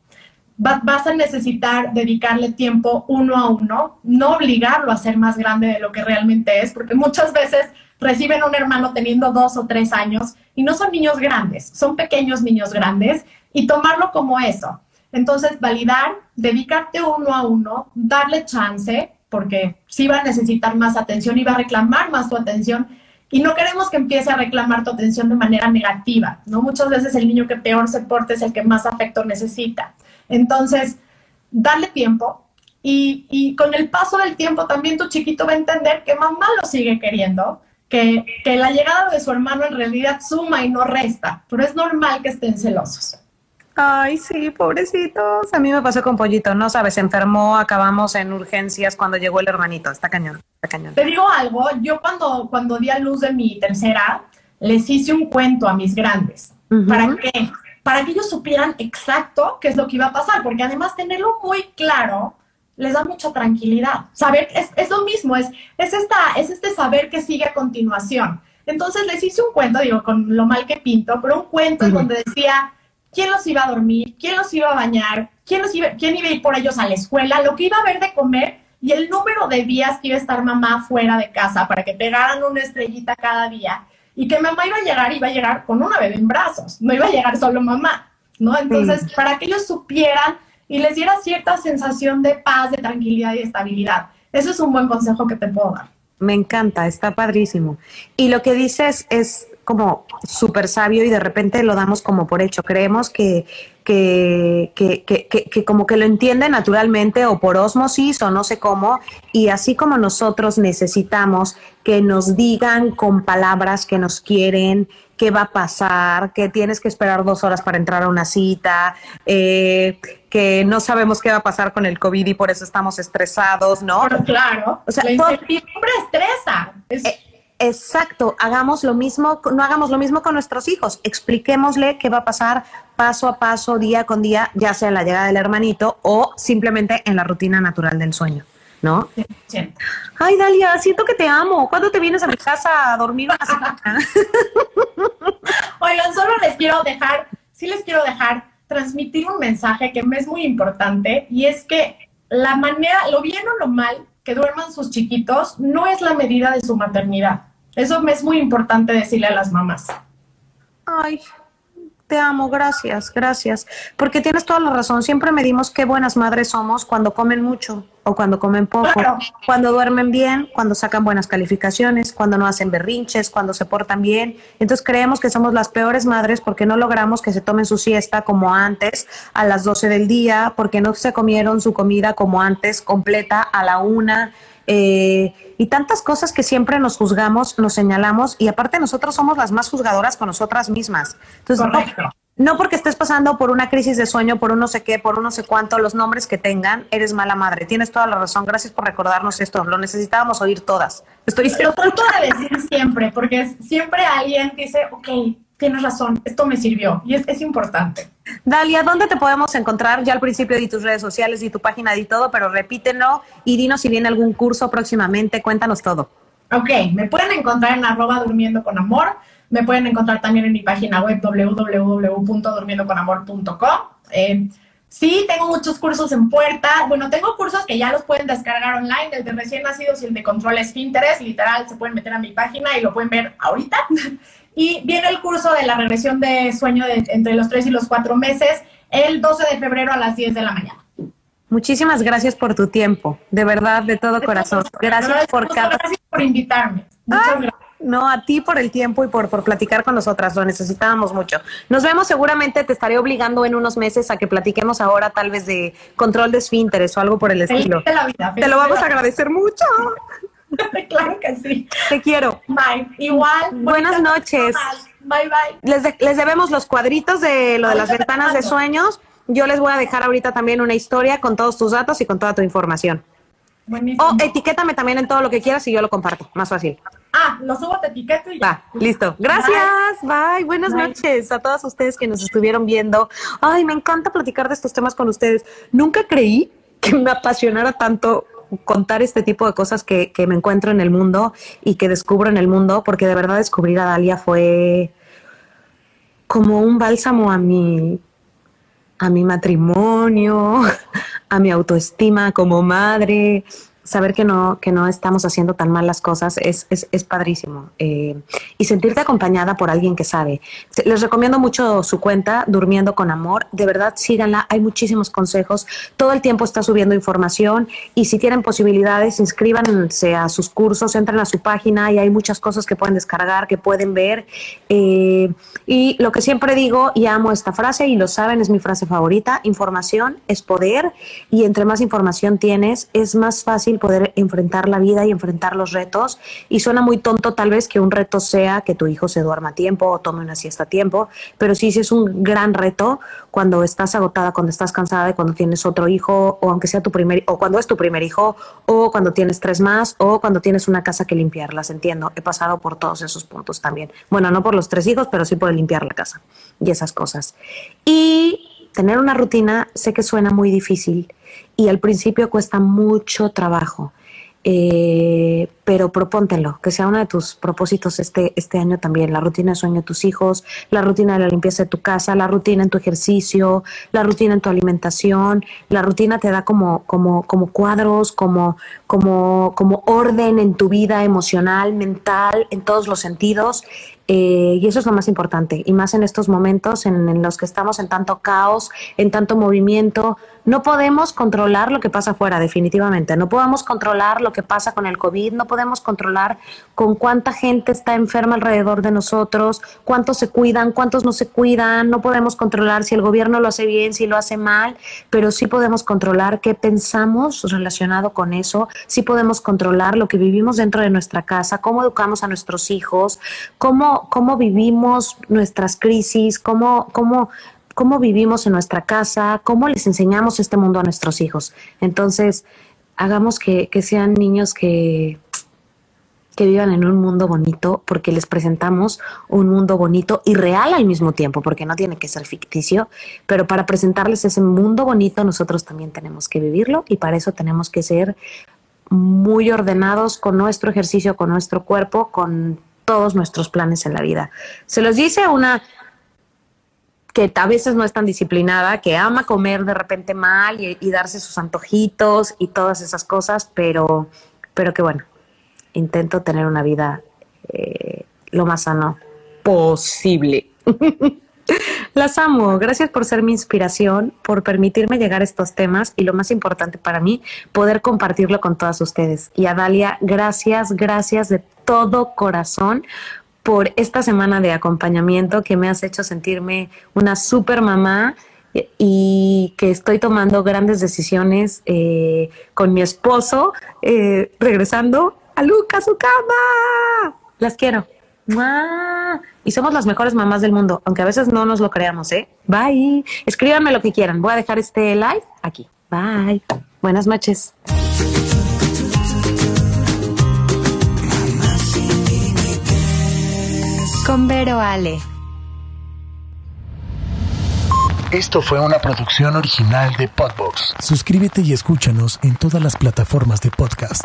Va- vas a necesitar dedicarle tiempo uno a uno, no obligarlo a ser más grande de lo que realmente es, porque muchas veces reciben un hermano teniendo dos o tres años y no son niños grandes, son pequeños niños grandes y tomarlo como eso. Entonces, validar, dedicarte uno a uno, darle chance, porque sí va a necesitar más atención y va a reclamar más tu atención. Y no queremos que empiece a reclamar tu atención de manera negativa, ¿no? Muchas veces el niño que peor se porte es el que más afecto necesita. Entonces, darle tiempo y, y con el paso del tiempo también tu chiquito va a entender que mamá lo sigue queriendo, que, que la llegada de su hermano en realidad suma y no resta, pero es normal que estén celosos. Ay, sí, pobrecitos. A mí me pasó con Pollito, no sabes, se enfermó, acabamos en urgencias cuando llegó el hermanito. Está cañón, está cañón. Te digo algo, yo cuando, cuando di a luz de mi tercera, les hice un cuento a mis grandes. ¿Para qué? Para que ellos supieran exacto qué es lo que iba a pasar, porque además tenerlo muy claro les da mucha tranquilidad. Saber, es, es lo mismo, es, es, esta, es este saber que sigue a continuación. Entonces les hice un cuento, digo, con lo mal que pinto, pero un cuento en donde decía quién los iba a dormir, quién los iba a bañar, quién, los iba, quién iba a ir por ellos a la escuela, lo que iba a haber de comer y el número de días que iba a estar mamá fuera de casa para que pegaran una estrellita cada día y que mamá iba a llegar, iba a llegar con una bebé en brazos, no iba a llegar solo mamá, ¿no? Entonces, para que ellos supieran y les diera cierta sensación de paz, de tranquilidad y de estabilidad. Eso es un buen consejo que te puedo dar. Me encanta, está padrísimo. Y lo que dices es como súper sabio y de repente lo damos como por hecho. Creemos que, que, que, que, que- que como que lo entiende naturalmente o por osmosis o no sé cómo. Y así como nosotros necesitamos que nos digan con palabras que nos quieren, qué va a pasar, que tienes que esperar dos horas para entrar a una cita, eh, que no sabemos qué va a pasar con el COVID y por eso estamos estresados, ¿no? Pero claro, O sea, la incertidumbre estresa. Es- Eh, Exacto, hagamos lo mismo, no hagamos lo mismo con nuestros hijos, expliquémosle qué va a pasar paso a paso, día con día, ya sea en la llegada del hermanito o simplemente en la rutina natural del sueño, ¿no? 100%. Ay, Dalia, siento que te amo. ¿Cuándo te vienes a mi casa a dormir una semana? Oigan, solo les quiero dejar, sí les quiero dejar transmitir un mensaje que me es muy importante y es que la manera, lo bien o lo mal que duerman sus chiquitos no es la medida de su maternidad. Eso es muy importante decirle a las mamás. Ay, te amo, gracias, gracias. Porque tienes toda la razón. Siempre medimos qué buenas madres somos cuando comen mucho o cuando comen poco, Claro. cuando duermen bien, cuando sacan buenas calificaciones, cuando no hacen berrinches, cuando se portan bien. Entonces creemos que somos las peores madres porque no logramos que se tomen su siesta como antes a las 12 del día, porque no se comieron su comida como antes completa a la una. Eh, y tantas cosas que siempre nos juzgamos, nos señalamos y aparte nosotros somos las más juzgadoras con nosotras mismas. Entonces, no- Correcto. no porque estés pasando por una crisis de sueño, por un no sé qué, por un no sé cuánto, los nombres que tengan, eres mala madre. Tienes toda la razón. Gracias por recordarnos esto. Lo necesitábamos oír todas. Estoy Lo trato de decir siempre, porque siempre alguien dice, ok, tienes razón, esto me sirvió y es, es importante. Dalia, ¿dónde te podemos encontrar? Ya al principio di tus redes sociales, di tu página, di todo, pero repítelo y dinos si viene algún curso próximamente. Cuéntanos todo. Ok, me pueden encontrar en arroba durmiendo con amor. Me pueden encontrar también en mi página web www.durmiendoconamor.com. Eh, sí, tengo muchos cursos en puerta. Bueno, tengo cursos que ya los pueden descargar online, el de recién nacidos y el de control esfínteres. Literal, se pueden meter a mi página y lo pueden ver ahorita. Y viene el curso de la regresión de sueño de entre los 3 y los 4 meses el 12 de febrero a las 10 de la mañana. Muchísimas gracias por tu tiempo. De verdad, de todo corazón. Gracias por cada... Gracias por invitarme. Muchas Ah, gracias. No, a ti por el tiempo y por, por platicar con nosotras, lo necesitábamos mucho. Nos vemos seguramente, te estaré obligando en unos meses a que platiquemos ahora tal vez de control de esfínteres o algo por el Feliz estilo. de la vida. Te lo vamos a agradecer mucho. claro que sí. Te quiero. Bye. Igual. Buenas noches. Bye, bye. Les, de- les debemos los cuadritos de lo de las ventanas de sueños. Yo les voy a dejar ahorita también una historia con todos tus datos y con toda tu información. Buenísimo. O etiquétame también en todo lo que quieras y yo lo comparto. Más fácil. Ah, lo subo, te etiqueto y ya. Va, listo. Gracias. Bye. Buenas Bye. noches a todas ustedes que nos estuvieron viendo. Ay, me encanta platicar de estos temas con ustedes. Nunca creí que me apasionara tanto contar este tipo de cosas que, que me encuentro en el mundo y que descubro en el mundo, porque de verdad descubrir a Dalia fue como un bálsamo a mi, a mi matrimonio, a mi autoestima como madre. Saber que no, que no estamos haciendo tan mal las cosas es, es, es padrísimo. Eh, y sentirte acompañada por alguien que sabe. Les recomiendo mucho su cuenta, Durmiendo con Amor. De verdad, síganla. Hay muchísimos consejos. Todo el tiempo está subiendo información. Y si tienen posibilidades, inscríbanse a sus cursos, entren a su página y hay muchas cosas que pueden descargar, que pueden ver. Eh, y lo que siempre digo, y amo esta frase, y lo saben, es mi frase favorita, información es poder, y entre más información tienes, es más fácil poder enfrentar la vida y enfrentar los retos. Y suena muy tonto tal vez que un reto sea que tu hijo se duerma a tiempo o tome una siesta a tiempo, pero sí, sí es un gran reto cuando estás agotada, cuando estás cansada y cuando tienes otro hijo, o aunque sea tu primer, o cuando es tu primer hijo, o cuando tienes tres más, o cuando tienes una casa que limpiar, las entiendo. He pasado por todos esos puntos también. Bueno, no por los tres hijos, pero sí por el limpiar la casa y esas cosas. Y tener una rutina, sé que suena muy difícil y al principio cuesta mucho trabajo. Eh, pero propóntelo, que sea uno de tus propósitos este, este año también, la rutina de sueño de tus hijos, la rutina de la limpieza de tu casa, la rutina en tu ejercicio, la rutina en tu alimentación, la rutina te da como, como, como cuadros, como, como, como orden en tu vida emocional, mental, en todos los sentidos. Eh, y eso es lo más importante, y más en estos momentos en, los que estamos en tanto caos, en tanto movimiento. No podemos controlar lo que pasa afuera, definitivamente. No podemos controlar lo que pasa con el COVID, no controlar con cuánta gente está enferma alrededor de nosotros, cuántos se cuidan, cuántos no se cuidan. No podemos controlar si el gobierno lo hace bien, si lo hace mal, pero sí podemos controlar qué pensamos relacionado con eso. Sí podemos controlar lo que vivimos dentro de nuestra casa, cómo educamos a nuestros hijos, cómo, cómo vivimos nuestras crisis, cómo, cómo, cómo vivimos en nuestra casa, cómo les enseñamos este mundo a nuestros hijos. Entonces, hagamos que, que sean niños que, que vivan en un mundo bonito, porque les presentamos un mundo bonito y real al mismo tiempo, porque no tiene que ser ficticio, pero para presentarles ese mundo bonito nosotros también tenemos que vivirlo y para eso tenemos que ser muy ordenados con nuestro ejercicio, con nuestro cuerpo, con todos nuestros planes en la vida. Se los dice una que a veces no es tan disciplinada, que ama comer de repente mal y, y darse sus antojitos y todas esas cosas, pero, pero que bueno, intento tener una vida eh, lo más sano posible. Las amo. Gracias por ser mi inspiración, por permitirme llegar a estos temas y lo más importante para mí, poder compartirlo con todas ustedes. Y a Dalia, gracias, gracias de todo corazón por esta semana de acompañamiento que me has hecho sentirme una super mamá y- que estoy tomando grandes decisiones eh, con mi esposo, eh, regresando a Luca su cama. Las quiero. ¡Mua! Y somos las mejores mamás del mundo, aunque a veces no nos lo creamos, ¿eh? Bye. Escríbanme lo que quieran. Voy a dejar este live aquí. Bye. Buenas noches. Con Vero Ale. Esto fue una producción original de Podbox. Suscríbete y escúchanos en todas las plataformas de podcast.